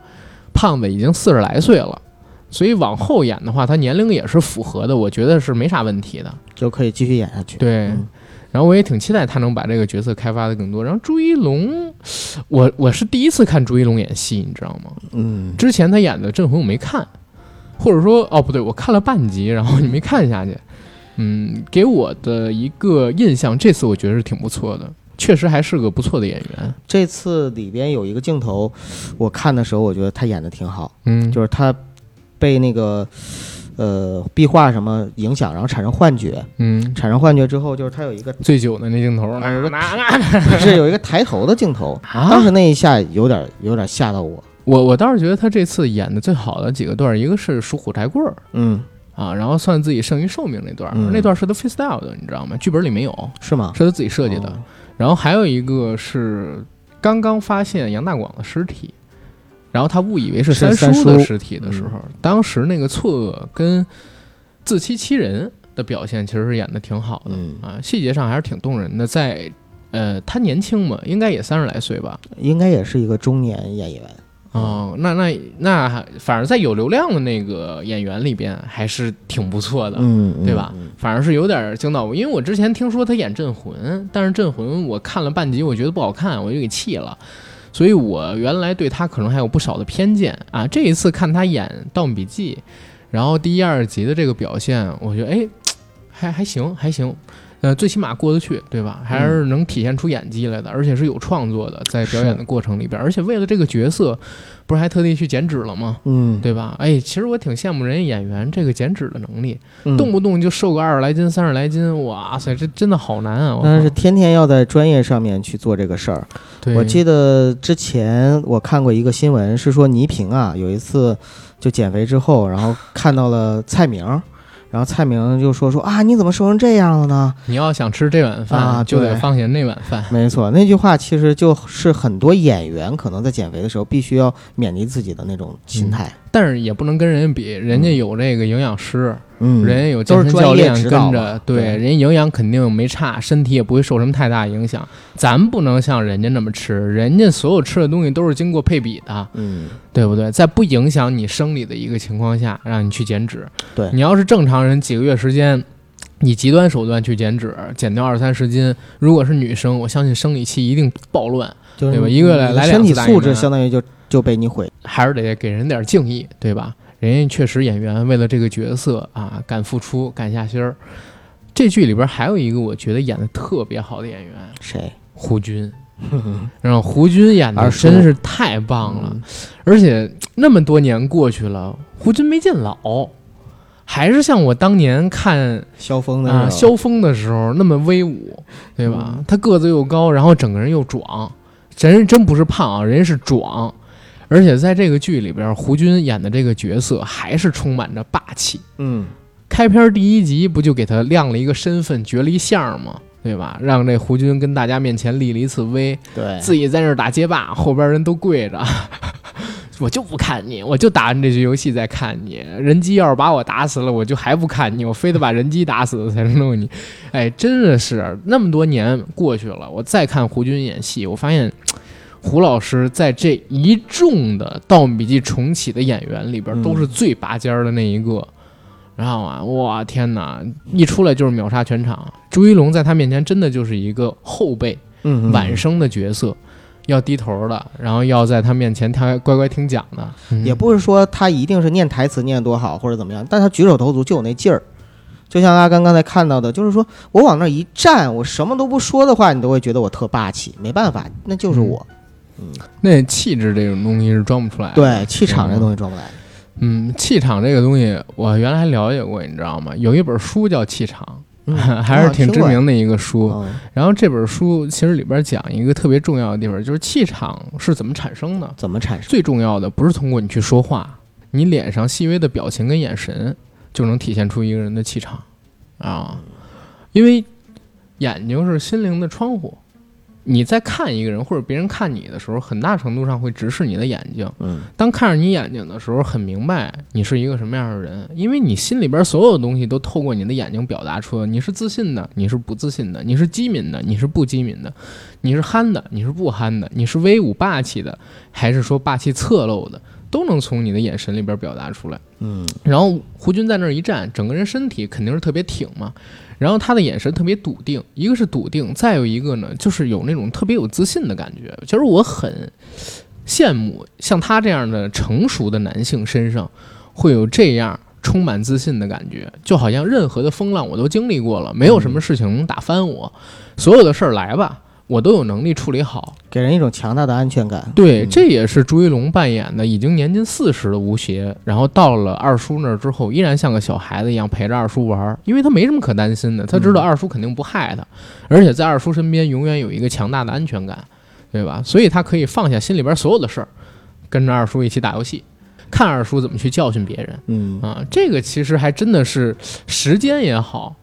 胖子已经四十来岁了，所以往后演的话，他年龄也是符合的，我觉得是没啥问题的。就可以继续演下去。对，嗯然后我也挺期待他能把这个角色开发的更多。然后朱一龙，我我是第一次看朱一龙演戏，你知道吗？嗯，之前他演的《镇魂》我没看，或者说哦不对，我看了半集，然后你没看下去。嗯，给我的一个印象，这次我觉得是挺不错的，确实还是个不错的演员。这次里边有一个镜头，我看的时候我觉得他演的挺好，嗯，就是他被那个呃壁画什么影响，然后产生幻觉，嗯，产生幻觉之后，就是他有一个醉酒的那镜头，是有一个抬头的镜头，当啊！时那一下有点有点吓到我。我我倒是觉得他这次演的最好的几个段儿，一个是数火柴棍儿嗯啊，然后算自己剩余寿命那段那段儿是他 freestyle 的，你知道吗？剧本里没有，是吗？是他自己设计的。哦然后还有一个是刚刚发现杨大广的尸体，然后他误以为是三叔叔的尸体的时候，当时那个错愕跟自欺欺人的表现其实是演的挺好的、嗯啊，细节上还是挺动人的。在呃，他年轻嘛，应该也三十来岁吧？应该也是一个中年演员。哦，那那那还反正在有流量的那个演员里边还是挺不错的。嗯，对吧嗯？反而是有点惊到我，因为我之前听说他演镇魂，但是镇魂我看了半集，我觉得不好看，我就给弃了。所以我原来对他可能还有不少的偏见啊。这一次看他演《盗墓笔记》，然后第一、二集的这个表现，我觉得哎，还还行，还行。呃，最起码过得去，对吧？还是能体现出演技来的，而且是有创作的，在表演的过程里边，而且为了这个角色，不是还特地去减脂了吗？嗯，对吧？哎，其实我挺羡慕人家演员这个减脂的能力，嗯动不动就瘦个二十来斤、三十来斤，哇塞，这真的好难啊！但是天天要在专业上面去做这个事儿。我记得之前我看过一个新闻，是说倪萍啊有一次就减肥之后，然后看到了蔡明，然后蔡明就说说啊你怎么瘦成这样了呢？你要想吃这碗饭，啊就得放下那碗饭。没错，那句话其实就是很多演员可能在减肥的时候必须要勉励自己的那种心态。但是也不能跟人家比，人家有这个营养师，嗯，人家有健身教练跟着，对，对人家营养肯定没差，身体也不会受什么太大影响。咱不能像人家那么吃，人家所有吃的东西都是经过配比的，嗯，对不对？在不影响你生理的一个情况下，让你去减脂。对你要是正常人，几个月时间，以极端手段去减脂，减掉二三十斤，如果是女生，我相信生理期一定暴乱，就是对吧一个月来两身体素质相当于就就被你毁。还是得给人点敬意，对吧？人家确实演员为了这个角色啊，敢付出，敢下心儿。这剧里边还有一个我觉得演的特别好的演员，谁？胡军。然后胡军演的真是太棒了，嗯而且那么多年过去了，胡军没见老，还是像我当年看萧峰的萧峰的时候那么威武，对吧？嗯他个子又高，然后整个人又壮，人真不是胖啊，人是壮。而且在这个剧里边，胡军演的这个角色还是充满着霸气。嗯开篇第一集不就给他亮了一个身份，绝了一相吗？对吧？让这胡军跟大家面前立了一次威，对，自己在那儿打街霸，后边人都跪着。我就不看你，我就打完这局游戏再看你。人机要是把我打死了，我就还不看你，我非得把人机打死了才能弄你。哎，真的是那么多年过去了，我再看胡军演戏，我发现胡老师在这一众的《盗墓笔记》重启的演员里边，嗯都是最拔尖儿的那一个。然后啊，哇天哪，一出来就是秒杀全场。朱一龙在他面前真的就是一个后辈。晚生的角色，要低头的，然后要在他面前他乖乖听讲的，嗯也不是说他一定是念台词念多好或者怎么样，但他举手投足就有那劲儿。就像阿甘刚才看到的，就是说我往那儿一站，我什么都不说的话，你都会觉得我特霸气。没办法，那就是我。那气质这种东西是装不出来的。对，气场这东西装不来。嗯，气场这个东西，我原来还了解过，你知道吗？有一本书叫《气场 》，嗯还是挺知名的一个书。嗯然后这本书其实里边讲一个特别重要的地方，就是气场是怎么产生的。怎么产生？最重要的不是通过你去说话，你脸上细微的表情跟眼神就能体现出一个人的气场啊，因为眼睛是心灵的窗户。你在看一个人或者别人看你的时候，很大程度上会直视你的眼睛。嗯当看着你眼睛的时候，很明白你是一个什么样的人，因为你心里边所有的东西都透过你的眼睛表达出来。你是自信的，你是不自信的；你是机敏的，你是不机敏的；你是憨的，你是不憨的；你是威武霸气的，还是说霸气侧漏的，都能从你的眼神里边表达出来。嗯然后胡军在那儿一站，整个人身体肯定是特别挺嘛，然后他的眼神特别笃定，一个是笃定，再有一个呢，就是有那种特别有自信的感觉。其实我很羡慕像他这样的成熟的男性身上会有这样充满自信的感觉，就好像任何的风浪我都经历过了，没有什么事情能打翻我，所有的事儿来吧，我都有能力处理好。给人一种强大的安全感。对，嗯这也是朱一龙扮演的已经年近四十的吴邪，然后到了二叔那儿之后，依然像个小孩子一样陪着二叔玩儿，因为他没什么可担心的，他知道嗯二叔肯定不害他，而且在二叔身边永远有一个强大的安全感，对吧？所以他可以放下心里边所有的事儿，跟着二叔一起打游戏。看二叔怎么去教训别人嗯啊。这个其实还真的是时间也好，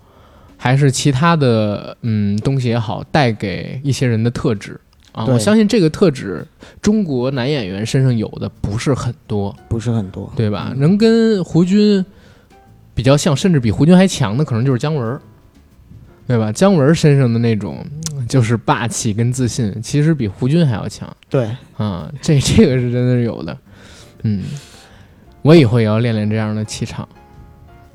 还是其他的嗯东西也好，带给一些人的特质啊。我相信这个特质，中国男演员身上有的不是很多，不是很多，对吧？能跟胡军比较像，甚至比胡军还强的，可能就是姜文儿，对吧？姜文儿身上的那种嗯就是霸气跟自信，其实比胡军还要强对，啊！这这个是真的是有的，嗯，我以后也要练练这样的气场。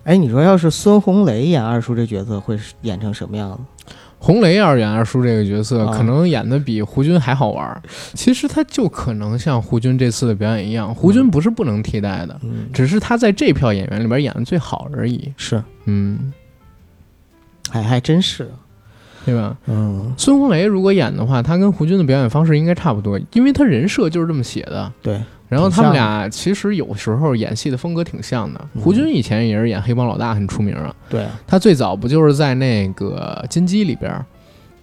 哎，你说要是孙红雷演二叔这角色会是演成什么样子？红雷要是演二叔这个角色，啊可能演的比胡军还好玩儿。其实他就可能像胡军这次的表演一样，胡军不是不能替代的，嗯，只是他在这票演员里边演的最好而已。是，嗯，还还真是，对吧？嗯，孙红雷如果演的话，他跟胡军的表演方式应该差不多，因为他人设就是这么写的。对，然后他们俩其实有时候演戏的风格挺像的。嗯胡军以前也是演黑帮老大很出名啊，对，他最早不就是在那个金鸡里边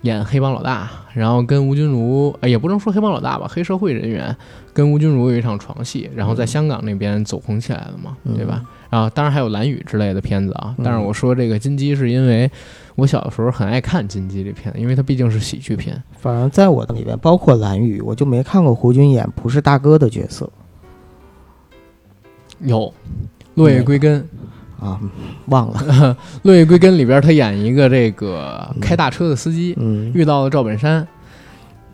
演黑帮老大，然后跟吴君如，呃也不能说黑帮老大吧，黑社会人员跟吴君如有一场床戏，然后在香港那边走红起来了嘛，嗯对吧？啊，当然还有蓝宇之类的片子啊，嗯但是我说这个金鸡是因为我小的时候很爱看金鸡这片，因为它毕竟是喜剧片。反正在我的里边，包括蓝宇，我就没看过胡军演不是大哥的角色有落叶归根，啊，忘了，落叶归根里边他演一个这个开大车的司机，嗯。遇到了赵本山，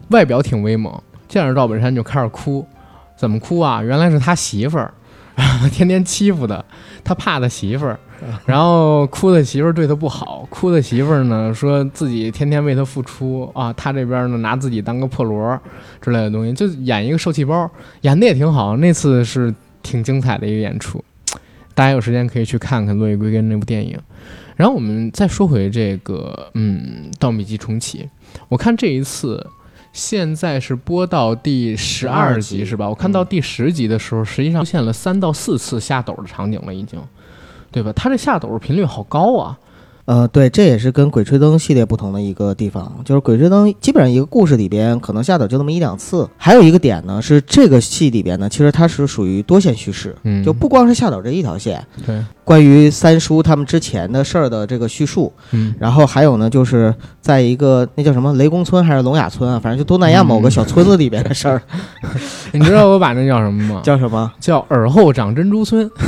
外表挺威猛，见着赵本山就开始哭，怎么哭啊？原来是他媳妇儿，天天欺负他，他怕他媳妇儿，然后哭的媳妇儿对他不好，哭的媳妇儿呢说自己天天为他付出啊，他这边呢拿自己当个破锣之类的东西，就演一个受气包，演的也挺好，那次是挺精彩的一个演出，大家有时间可以去看看《落叶归根》那部电影。然后我们再说回这个，嗯，《盗墓笔记》重启，我看这一次现在是播到第十二集集是吧？我看到第十集的时候，实际上出现了三到四次下斗的场景了，已经，对吧？它这下斗的频率好高啊！呃，对，这也是跟《鬼吹灯》系列不同的一个地方，就是《鬼吹灯》基本上一个故事里边可能下斗就那么一两次。还有一个点呢，是这个戏里边呢，其实它是属于多线叙事，嗯，就不光是下斗这一条线，对，关于三叔他们之前的事儿的这个叙述，嗯然后还有呢，就是在一个那叫什么雷公村还是聋哑村啊，反正就东南亚某个小村子里边的事儿，你知道我把那叫什么吗？叫什么？叫耳后长珍珠村。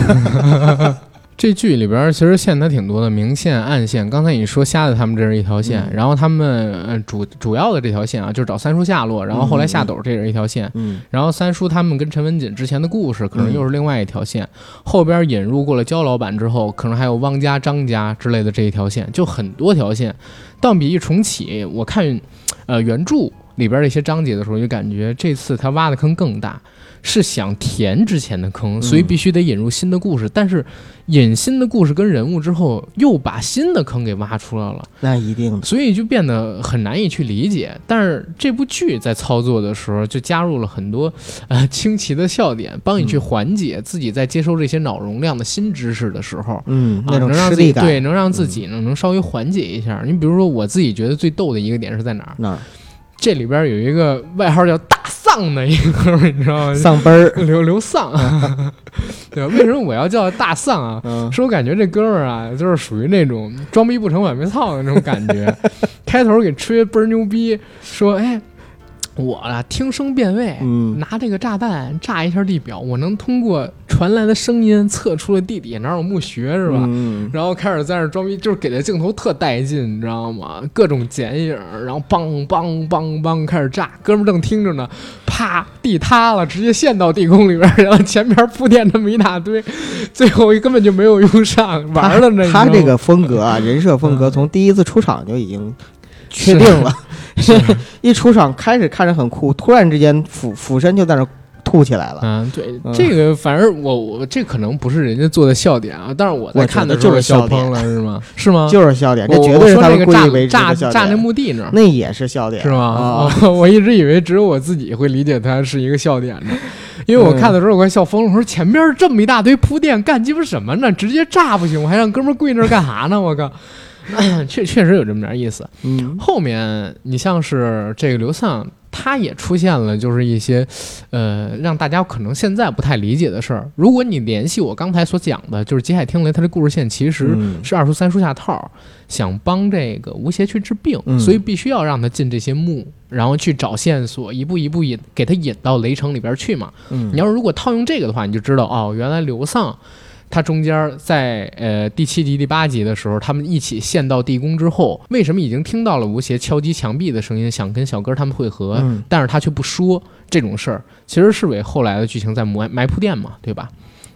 这剧里边儿其实线它挺多的，明线、暗线。刚才你说瞎子他们这是一条线，嗯然后他们呃主主要的这条线啊，就是找三叔下落，然后后来下斗这也是一条线，嗯然后三叔他们跟陈文锦之前的故事可能又是另外一条线，后边引入过了焦老板之后，可能还有汪家、张家之类的这一条线，就很多条线。当笔一重启，我看呃原著里边的一些章节的时候，就感觉这次他挖的坑更大。是想填之前的坑，所以必须得引入新的故事。但是引新的故事跟人物之后，又把新的坑给挖出来了，那一定的，所以就变得很难以去理解。但是这部剧在操作的时候，就加入了很多呃清奇的笑点，帮你去缓解自己在接收这些脑容量的新知识的时候。嗯，啊，那种能让自己吃力感，对，能让自己呢能稍微缓解一下。你比如说，我自己觉得最逗的一个点是在哪儿？哪儿这里边有一个外号叫大丧的一个哥们，你知道吗？丧奔儿，刘刘丧，对吧？为什么我要叫大丧啊？嗯是我感觉这哥们儿啊，就是属于那种装逼不成反被操的那种感觉。开头给吹倍儿牛逼，说哎，我啊听声辨位，嗯拿这个炸弹炸一下地表，我能通过传来的声音测出了地底哪有墓穴，是吧？嗯然后开始在那装逼，就是给这镜头特带劲，你知道吗？各种剪影，然后梆梆梆梆开始炸，哥们儿正听着呢，啪地塌了，直接陷到地宫里边儿，然后前边铺垫这么一大堆，最后根本就没有用上，玩儿了呢。他你知道吗这个风格啊，人设风格从第一次出场就已经确定了，一出场开始看着很酷，突然之间俯俯身就在那儿吐起来了。嗯，对，嗯这个反正我我这可能不是人家做的笑点啊，但是我在看的时候得就是笑点笑喷了，是吗？是吗？就是笑点，这绝对是他们我说那个炸故意为之炸炸那。墓地那儿。那也是笑点，是吗？啊，哦我一直以为只有我自己会理解它是一个笑点呢，因为我看的时候我快笑疯了。我说前边这么一大堆铺垫，干鸡巴什么呢？直接炸不行，我还让哥们儿跪那儿干啥呢？我靠！确确实有这么点意思。嗯后面你像是这个刘丧，他也出现了就是一些，呃，让大家可能现在不太理解的事儿。如果你联系我刚才所讲的，就是《极海听雷》，他的故事线其实嗯是二叔三叔下套，想帮这个吴邪去治病，嗯所以必须要让他进这些墓，然后去找线索，一步一步引给他引到雷城里边去嘛。嗯你要是如果套用这个的话，你就知道哦，原来刘丧他中间在呃第七集、第八集的时候，他们一起陷到地宫之后，为什么已经听到了吴邪敲击墙壁的声音，想跟小哥他们会合，嗯但是他却不说这种事儿，其实是为后来的剧情在埋埋铺垫嘛，对吧？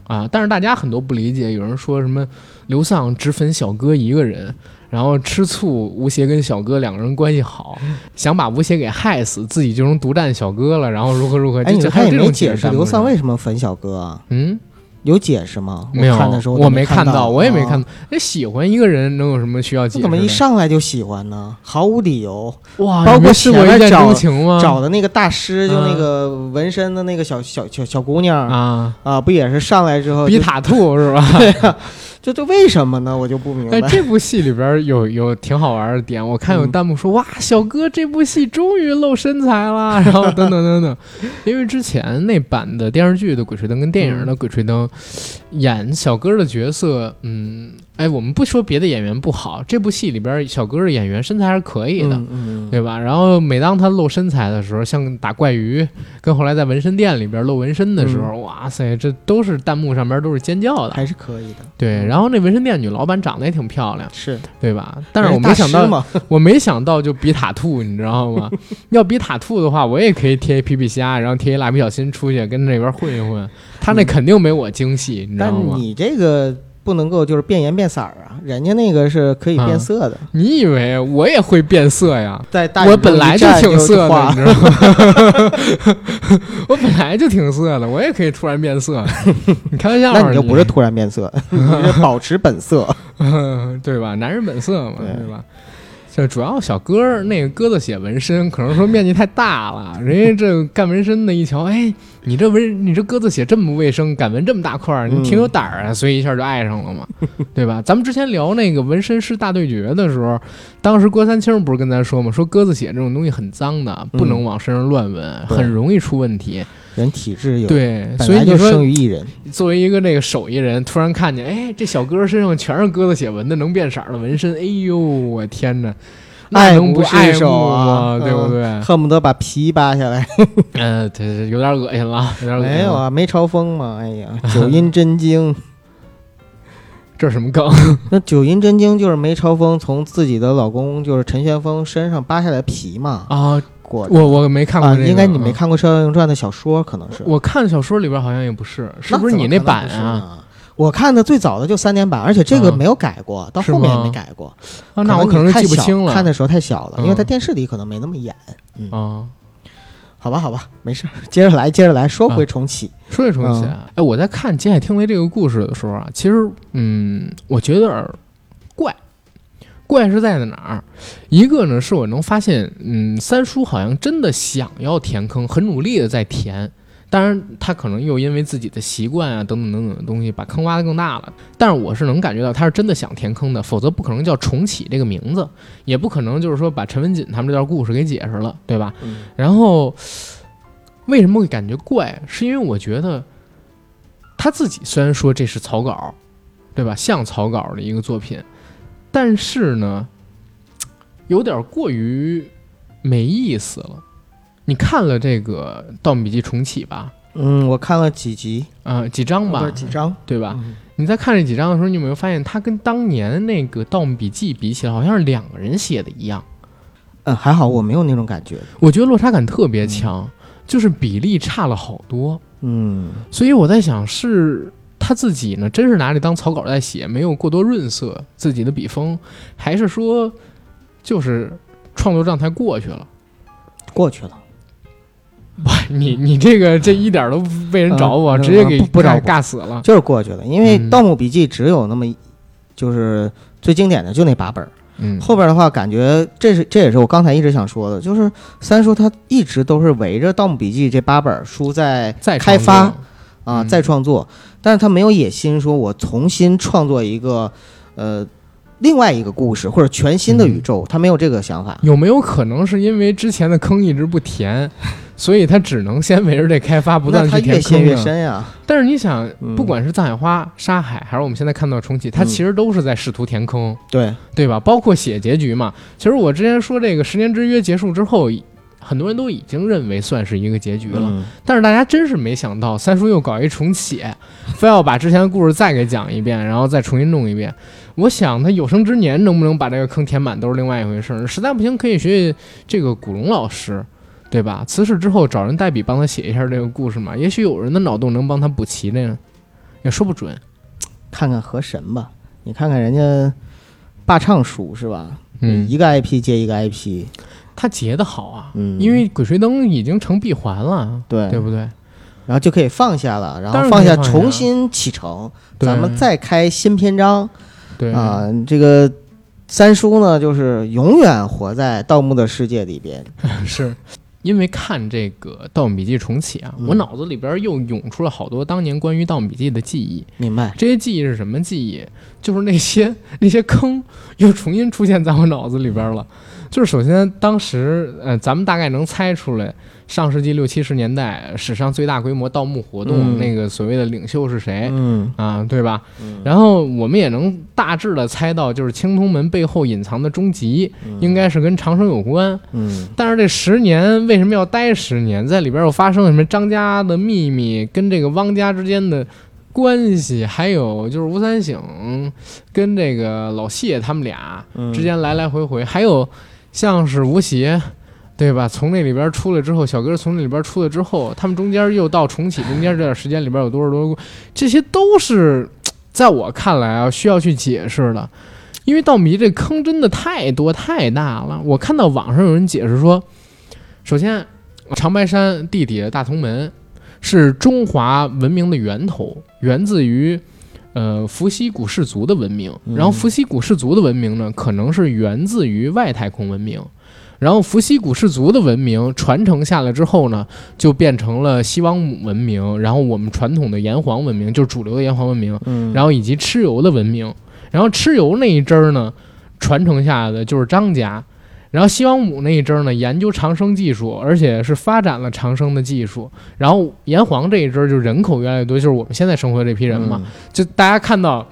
啊，但是大家很多不理解，有人说什么刘丧只粉小哥一个人。然后吃醋，吴邪跟小哥两个人关系好，想把吴邪给害死，自己就能独占小哥了，然后如何如何？哎，你这还有这种没解释刘丧为为什么粉小哥啊？嗯。有解释吗？没有，我看的时候我没看到，我也没看啊。到。那喜欢一个人能有什么需要解释怎么一上来就喜欢呢？毫无理由。哇？包括你没试过一见前面找钟情吗？找的那个大师，就那嗯个纹身的那个小小小小姑娘啊，啊，不也是上来之后比塔兔是吧？对呀，就这为什么呢？我就不明哎，白。这部戏里边有有挺好玩的点，我看有嗯弹幕说、哇，小哥这部戏终于露身材了，然后等等等等，因为之前那版的电视剧的《鬼吹灯》跟电影的《鬼吹灯》演小哥的角色，嗯，哎，我们不说别的演员不好，这部戏里边小哥的演员身材还是可以的。嗯嗯对吧？然后每当他露身材的时候，像打怪鱼，跟后来在纹身店里边露纹身的时候，哇塞，这都是弹幕上边都是尖叫的。还是可以的。对，然后那纹身店女老板长得也挺漂亮，是，对吧？但是我没想到，我没想到就比塔兔，你知道吗？要比塔兔的话，我也可以贴一皮皮虾，然后贴一蜡笔小新出去跟那边混一混。他那肯定没我精细，你知道吗？你这个不能够就是变颜变色儿啊，人家那个是可以变嗯色的，你以为我也会变色呀？在大我本来就挺色的，你知道吗？我本来就挺色的，我也可以突然变色。你开玩笑，那你就不是突然变色，你是保持本色。对吧？男人本色嘛，对对吧？就主要小哥儿那个鸽子血纹身，可能说面积太大了，人家这干纹身的一瞧，哎，你这纹你这鸽子血这么不卫生，敢纹这么大块儿，你挺有胆儿啊，所以一下就爱上了嘛，对吧？咱们之前聊那个纹身师大对决的时候，当时郭三清不是跟咱说嘛，说鸽子血这种东西很脏的，不能往身上乱纹，对很容易出问题。人体质有，对，所以你说生于一人，作为一个那个手艺人，突然看见，哎，这小哥身上全是鸽子血纹的，能变色儿的纹身，哎呦，我天哪，那 爱能不释手？啊对不对？恨不得把皮扒下来。嗯、对对，有点恶心了，有点恶心。没有，啊，梅超风嘛，哎呀，九阴真经。这是什么梗？那九阴真经就是梅超风从自己的老公就是陈玄风身上扒下来皮嘛，啊，我我没看过啊，这个，应该你没啊。看过《射雕英雄传》的小说，可能是。我看小说里边好像也不是，是不是你那版啊？呢？我看的最早的就三点版，而且这个啊没有改过，到后面也没改过。啊，那我可可能记不清了。看的时候太小了，因为在电视里可能没那么演。嗯，啊，好吧，好吧，没事儿，接着来，接着来说回啊重启。说回重启啊，哎，我在看《极海听雷》这个故事的时候啊，其实，嗯，我觉得怪。怪是在哪儿？一个呢，是我能发现，嗯，三叔好像真的想要填坑，很努力的在填。当然，他可能又因为自己的习惯啊，等等等等的东西，把坑挖得更大了。但是我是能感觉到他是真的想填坑的，否则不可能叫重启这个名字，也不可能就是说把陈文锦他们这段故事给解释了，对吧？嗯然后为什么会感觉怪？是因为我觉得他自己虽然说这是草稿，对吧？像草稿的一个作品，但是呢，有点过于没意思了。你看了这个《盗墓笔记》重启吧？嗯，我看了几集，啊、几章吧，几章，对吧？嗯你在看这几章的时候，你有没有发现，它跟当年那个《盗墓笔记》比起来，好像是两个人写的一样？嗯，还好我没有那种感觉。我觉得落差感特别强，就是比例差了好多。嗯，所以我在想，是他自己呢，真是拿这当草稿在写，没有过多润色自己的笔锋，还是说就是创作状态过去了？过去了。哇，你你这个这一点都不被人找我，嗯直接给尬不不找尬死了。就是过去了，因为嗯《盗墓笔记》只有那么一，就是最经典的就那八本儿，嗯，后边的话感觉这是这也是我刚才一直想说的，就是三叔他一直都是围着《盗墓笔记》这八本书在再开发啊嗯。再创作，但是他没有野心说我重新创作一个呃另外一个故事或者全新的宇宙，他没有这个想法。有没有可能是因为之前的坑一直不填，所以他只能先围着这开发，不断那他去填越陷越坑呢？深呀。但是你想，嗯不管是藏海花、沙海，还是我们现在看到重启，它嗯其实都是在试图填坑，对，对吧？包括写结局嘛。其实我之前说这个十年之约结束之后，很多人都已经认为算是一个结局了。嗯，但是大家真是没想到，三叔又搞一重启，非要把之前的故事再给讲一遍，然后再重新弄一遍。我想他有生之年能不能把这个坑填满都是另外一回事儿。实在不行，可以学学这个古龙老师，对吧？辞世之后找人代笔帮他写一下这个故事嘛，也许有人的脑洞能帮他补齐呢，也说不准。看看河神吧，你看看人家霸唱叔是吧？嗯，一个 IP 接一个 IP，他结的好啊，嗯，因为鬼吹灯已经成闭环了，对对不对？然后就可以放下了，然后放下重新启程，对咱们再开新篇章对啊。这个三叔呢，就是永远活在盗墓的世界里边。是因为看这个《盗墓笔记》重启啊，嗯我脑子里边又涌出了好多当年关于《盗墓笔记》的记忆。明白？这些记忆是什么记忆？就是那些那些坑又重新出现在我脑子里边了。就是首先当时呃，咱们大概能猜出来，上世纪六七十年代史上最大规模盗墓活动、嗯那个所谓的领袖是谁、嗯啊？对吧？嗯然后我们也能大致的猜到，就是青铜门背后隐藏的终极应该是跟长生有关。嗯但是这十年为什么要待十年？在里边又发生了什么张家的秘密，跟这个汪家之间的关系，还有就是吴三省跟这个老谢他们俩嗯之间来来回回，还有像是吴邪。对吧？从那里边出来之后，小哥从那里边出来之后，他们中间又到重启中间这段时间里边有多少多少，这些都是在我看来啊需要去解释的，因为盗迷这坑真的太多太大了。我看到网上有人解释说，首先长白山地底的大同门是中华文明的源头，源自于呃伏羲古氏族的文明，嗯然后伏羲古氏族的文明呢，可能是源自于外太空文明。然后伏羲古氏族的文明传承下来之后呢，就变成了西王母文明，然后我们传统的炎黄文明，就是主流的炎黄文明，嗯，然后以及蚩尤的文明，然后蚩尤那一支儿呢，传承下来的就是张家，然后西王母那一支儿呢，研究长生技术，而且是发展了长生的技术，然后炎黄这一支儿就人口越来越多，就是我们现在生活的这批人嘛，就大家看到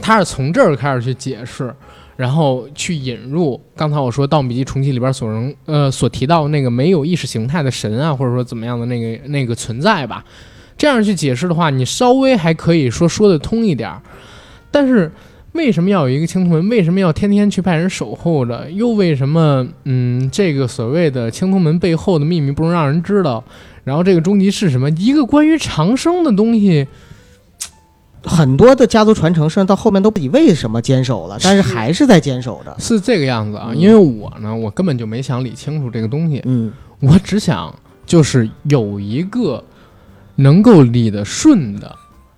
他是从这儿开始去解释。然后去引入刚才我说《盗墓笔记重启》里边所能呃所提到那个没有意识形态的神啊，或者说怎么样的那个那个存在吧，这样去解释的话，你稍微还可以说说得通一点儿。但是为什么要有一个青铜门？为什么要天天去派人守候着？又为什么嗯，这个所谓的青铜门背后的秘密不能让人知道？然后这个终极是什么？一个关于长生的东西，很多的家族传承，甚至到后面都不知为什么坚守了，但是还是在坚守着。是这个样子啊。嗯。因为我呢，我根本就没想理清楚这个东西，嗯。我只想就是有一个能够理得顺的，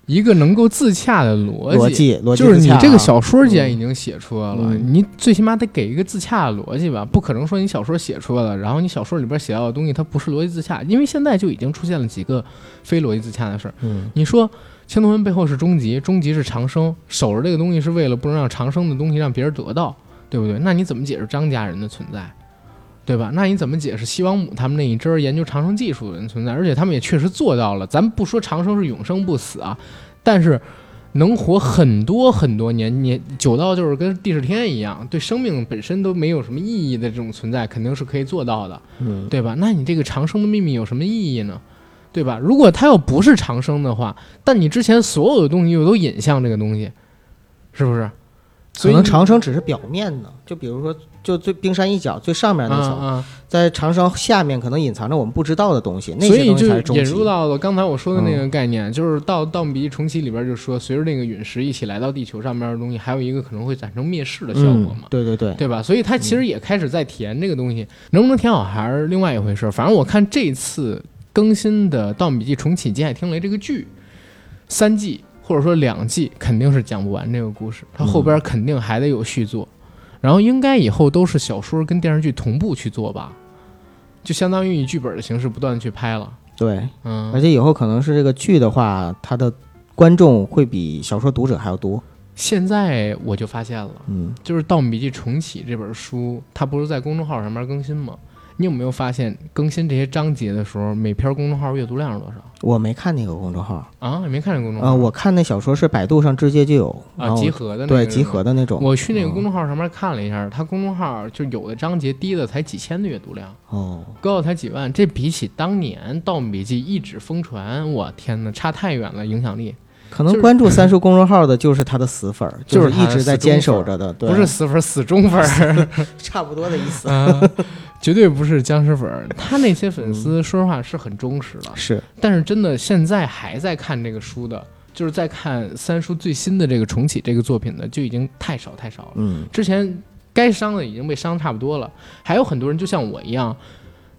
一个能够自洽的逻逻辑逻辑就是你这个小说既然已经写出来了，嗯。你最起码得给一个自洽的逻辑吧，不可能说你小说写出来了，然后你小说里边写到的东西它不是逻辑自洽，因为现在就已经出现了几个非逻辑自洽的事儿。嗯。你说青铜门背后是终极，终极是长生，守着这个东西是为了不能让长生的东西让别人得到，对不对？那你怎么解释张家人的存在？对吧？那你怎么解释西王母他们那一支儿研究长生技术的人存在？而且他们也确实做到了。咱不说长生是永生不死啊，但是能活很多很多年，年久到就是跟地势天一样，对生命本身都没有什么意义的这种存在，肯定是可以做到的，嗯对吧？那你这个长生的秘密有什么意义呢？对吧？如果它要不是长生的话，但你之前所有的东西又都引向这个东西，是不是？所以你可能长生只是表面的，就比如说，就最冰山一角最上面那层，啊在长生下面可能隐藏着我们不知道的东西，啊，那些东西所以就才是终极。引入到了刚才我说的那嗯个概念，就是到《盗墓笔记重启》里边就说，随着那个陨石一起来到地球上面的东西，还有一个可能会产生灭世的效果嗯嘛，，对对对，对吧？所以它其实也开始在填这个东西，能不能填好还是另外一回事。反正我看这次更新的《盗墓笔记重启：极海听雷》这个剧，三季或者说两季肯定是讲不完这个故事，它后边肯定还得有续作，然后应该以后都是小说跟电视剧同步去做吧，就相当于以剧本的形式不断的去拍了。对，嗯，而且以后可能是这个剧的话，它的观众会比小说读者还要多。现在我就发现了，嗯，就是《盗墓笔记重启》这本书，它不是在公众号上面更新吗？你有没有发现更新这些章节的时候，每篇公众号阅读量是多少我没看那个公众号啊？你没看那公众号？啊、我看那小说是百度上直接就有啊，集合的那个对集合的那种。我去那个嗯公众号上面看了一下，它公众号就有的章节低的才几千的阅读量，哦，高的才几万。这比起当年《盗墓笔记》一纸疯传，我天哪，差太远了，影响力就是可能关注三叔公众号的就是他的死粉儿，就是一直在坚守着的，对，不是死粉儿，死忠粉儿 差不多的意思。啊，绝对不是僵尸粉儿。他那些粉丝，说实话是很忠实的，是，但是真的现在还在看这个书的，就是在看三叔最新的这个重启这个作品的，就已经太少太少了。嗯，之前该伤的已经被伤差不多了，还有很多人就像我一样，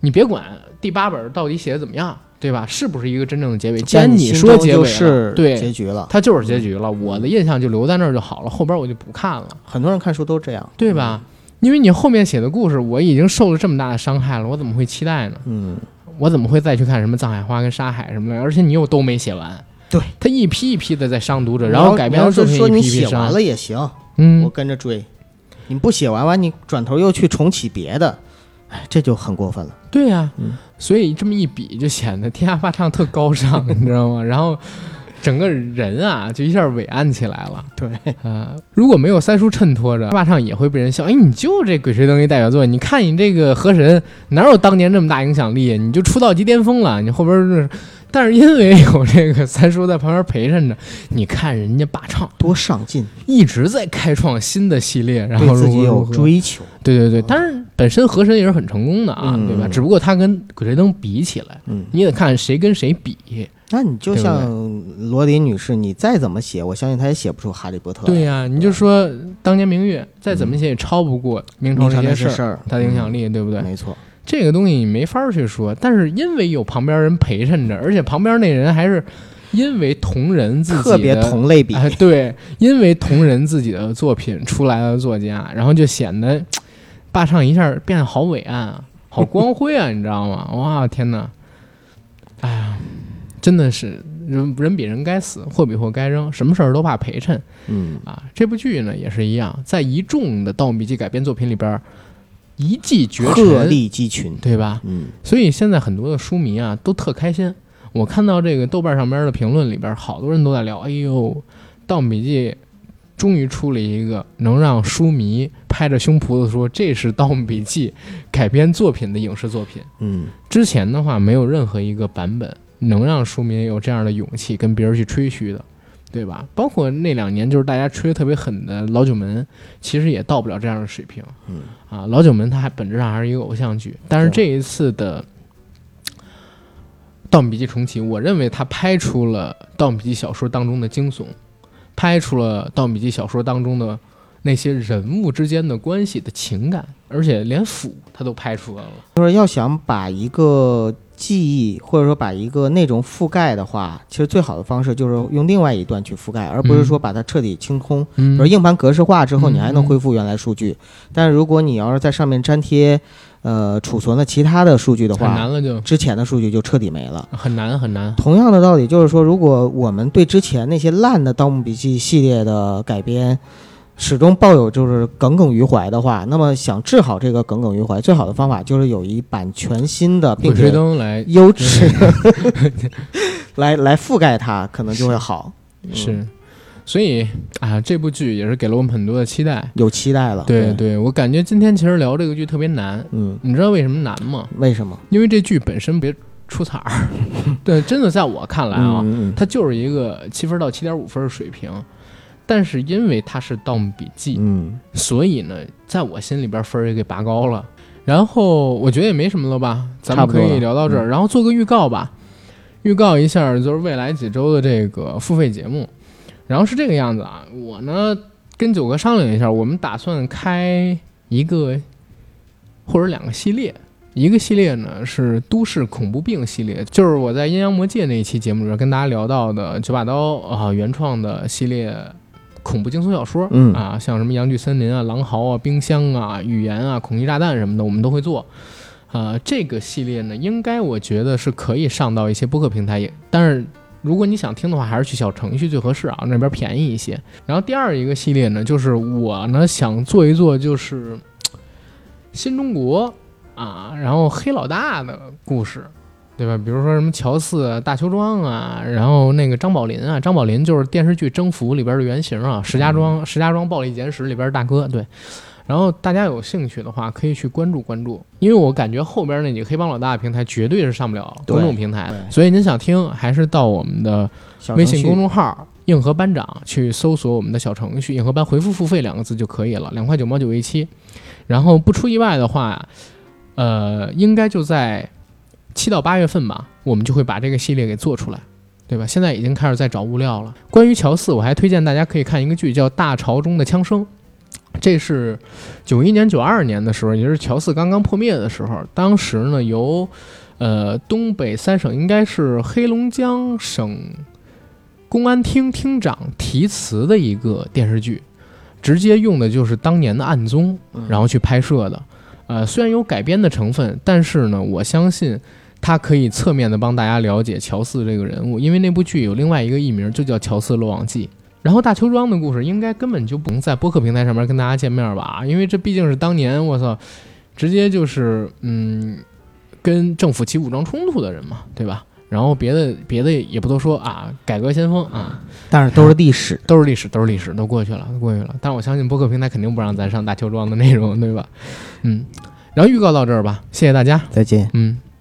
你别管第八本到底写的怎么样，对吧？是不是一个真正的结尾？既然你说结尾了，是对，结局了。它就是结局了，我的印象就留在那儿就好了，后边我就不看了，很多人看书都这样，对吧？因为你后面写的故事，我已经受了这么大的伤害了，我怎么会期待呢？嗯？我怎么会再去看什么藏海花跟沙海什么的？而且你又都没写完，对他一批一批的在伤读者，嗯，然后改编的作品你一批一批伤写完。了也行，嗯我嗯，跟着追。你不写完完，你转头又去重启别的，哎，这就很过分了。对呀、嗯所以这么一比，就显得天下霸唱特高尚，你知道吗？然后整个人啊，就一下伟岸起来了。对，啊、如果没有三叔衬托着，霸唱也会被人笑。哎，你就这《鬼吹灯》一代表作，你看你这个河神哪有当年这么大影响力？你就出道即巅峰了，你后边是，但是因为有这个三叔在旁边陪衬着，你看人家霸唱多上进，一直在开创新的系列，然后对自己有追求。对对对，当然本身和神也是很成功的啊，嗯对吧？只不过他跟《鬼吹灯》比起来，嗯，你得看谁跟谁比。那你就像罗琳女士，你再怎么写，我相信她也写不出《哈利波特》。对呀、你就说当年明月再怎么写也超不过明朝那些事儿，它的影响力，对不对？嗯没错。这个东西你没法儿去说，但是因为有旁边人陪衬着，而且旁边那人还是因为同人自己的特别同类比，哎，对，因为同人自己的作品出来的作家，然后就显得 霸唱一下变得好伟岸啊，好光辉啊，你知道吗？哇，天哪！哎呀，真的是人人比人该死，货比货该扔，什么事儿都怕陪衬嗯，啊。这部剧呢也是一样，在一众的《盗墓笔记》改编作品里边儿，一骑绝尘鹤尘，立鸡群。对吧？嗯，所以现在很多的书迷啊都特开心。我看到这个豆瓣上边的评论里边，好多人都在聊：“哎呦，《盗墓笔记》终于出了一个能让书迷拍着胸脯子说这是《盗墓笔记》改编作品的影视作品。嗯，之前的话，没有任何一个版本能让书迷有这样的勇气跟别人去吹嘘的，对吧？包括那两年就是大家吹得特别狠的《老九门》，其实也到不了这样的水平。嗯啊，《老九门》它还本质上还是一个偶像剧，但是这一次的《盗墓笔记》重启，我认为它拍出了《盗墓笔记》小说当中的惊悚，拍出了《盗墓笔记》小说当中的那些人物之间的关系的情感，而且连腐它都拍出来了。就是要想把一个记忆或者说把一个内容覆盖的话，其实最好的方式就是用另外一段去覆盖，而不是说把它彻底清空。比嗯如硬盘格式化之后，嗯你还能恢复原来数据，但是如果你要是在上面粘贴，呃，储存了其他的数据的话，很难了就，之前的数据就彻底没了。很难很难。同样的道理，就是说，如果我们对之前那些烂的《盗墓笔记》系列的改编，始终抱有就是耿耿于怀的话，那么想治好这个耿耿于怀，最好的方法就是有一版全新的，并鬼吹且灯来优质 来来覆盖它，可能就会好。嗯是，所以啊，这部剧也是给了我们很多的期待。有期待了。对对，对，我感觉今天其实聊这个剧特别难，嗯，你知道为什么难吗？为什么？因为这剧本身别出彩儿，对，真的在我看来啊，嗯嗯它就是一个七分到七点五分的水平。但是因为它是《盗墓笔记》嗯，所以呢，在我心里边分儿也给拔高了。然后我觉得也没什么了吧，咱们可以聊到这儿，然后做个预告吧，预告一下就是未来几周的这个付费节目。然后是这个样子啊，我呢跟九哥商量一下，我们打算开一个或者两个系列。一个系列呢是都市恐怖病系列，就是我在阴阳魔界那一期节目里边跟大家聊到的九把刀啊原创的系列恐怖惊悚小说，嗯啊，像什么阳具森林啊、狼嚎啊、冰箱啊、语言啊、恐惧炸弹什么的，我们都会做。啊、这个系列呢，应该我觉得是可以上到一些播客平台，也但是如果你想听的话，还是去小程序最合适啊，那边便宜一些。然后第二一个系列呢，就是我呢想做一做，就是新中国啊，然后黑老大的故事，对吧？比如说什么乔四、大邱庄啊，然后那个张宝林啊，张宝林就是电视剧《征服》里边的原型啊，石家庄石家庄暴力简史里边的大哥，对。然后大家有兴趣的话，可以去关注关注，因为我感觉后边那几个黑帮老大的平台绝对是上不了公众平台的，所以您想听，还是到我们的微信公众号“硬核班长”去搜索我们的小程序“硬核班”，回复“付费”两个字就可以了，两块九毛九一期。然后不出意外的话，呃，应该就在七到八月份吧，我们就会把这个系列给做出来，对吧？现在已经开始在找物料了。关于乔四，我还推荐大家可以看一个剧，叫《大潮中的枪声》。这是九一年、九二年的时候，也就是乔四刚刚破灭的时候。当时呢，由呃东北三省，应该是黑龙江省公安厅厅长题词的一个电视剧，直接用的就是当年的案宗，然后去拍摄的。呃，虽然有改编的成分，但是呢，我相信它可以侧面的帮大家了解乔四这个人物，因为那部剧有另外一个艺名，就叫《乔四落网记》。然后大邱庄的故事应该根本就不能在播客平台上面跟大家见面吧？因为这毕竟是当年我操，直接就是嗯，跟政府起武装冲突的人嘛，对吧？然后别的别的也不多说啊，改革先锋啊，但是都是历史，都是历史，都是历史，都过去了，都过去了。但我相信播客平台肯定不让咱上大邱庄的内容，对吧？嗯，然后预告到这儿吧，谢谢大家，再见，嗯。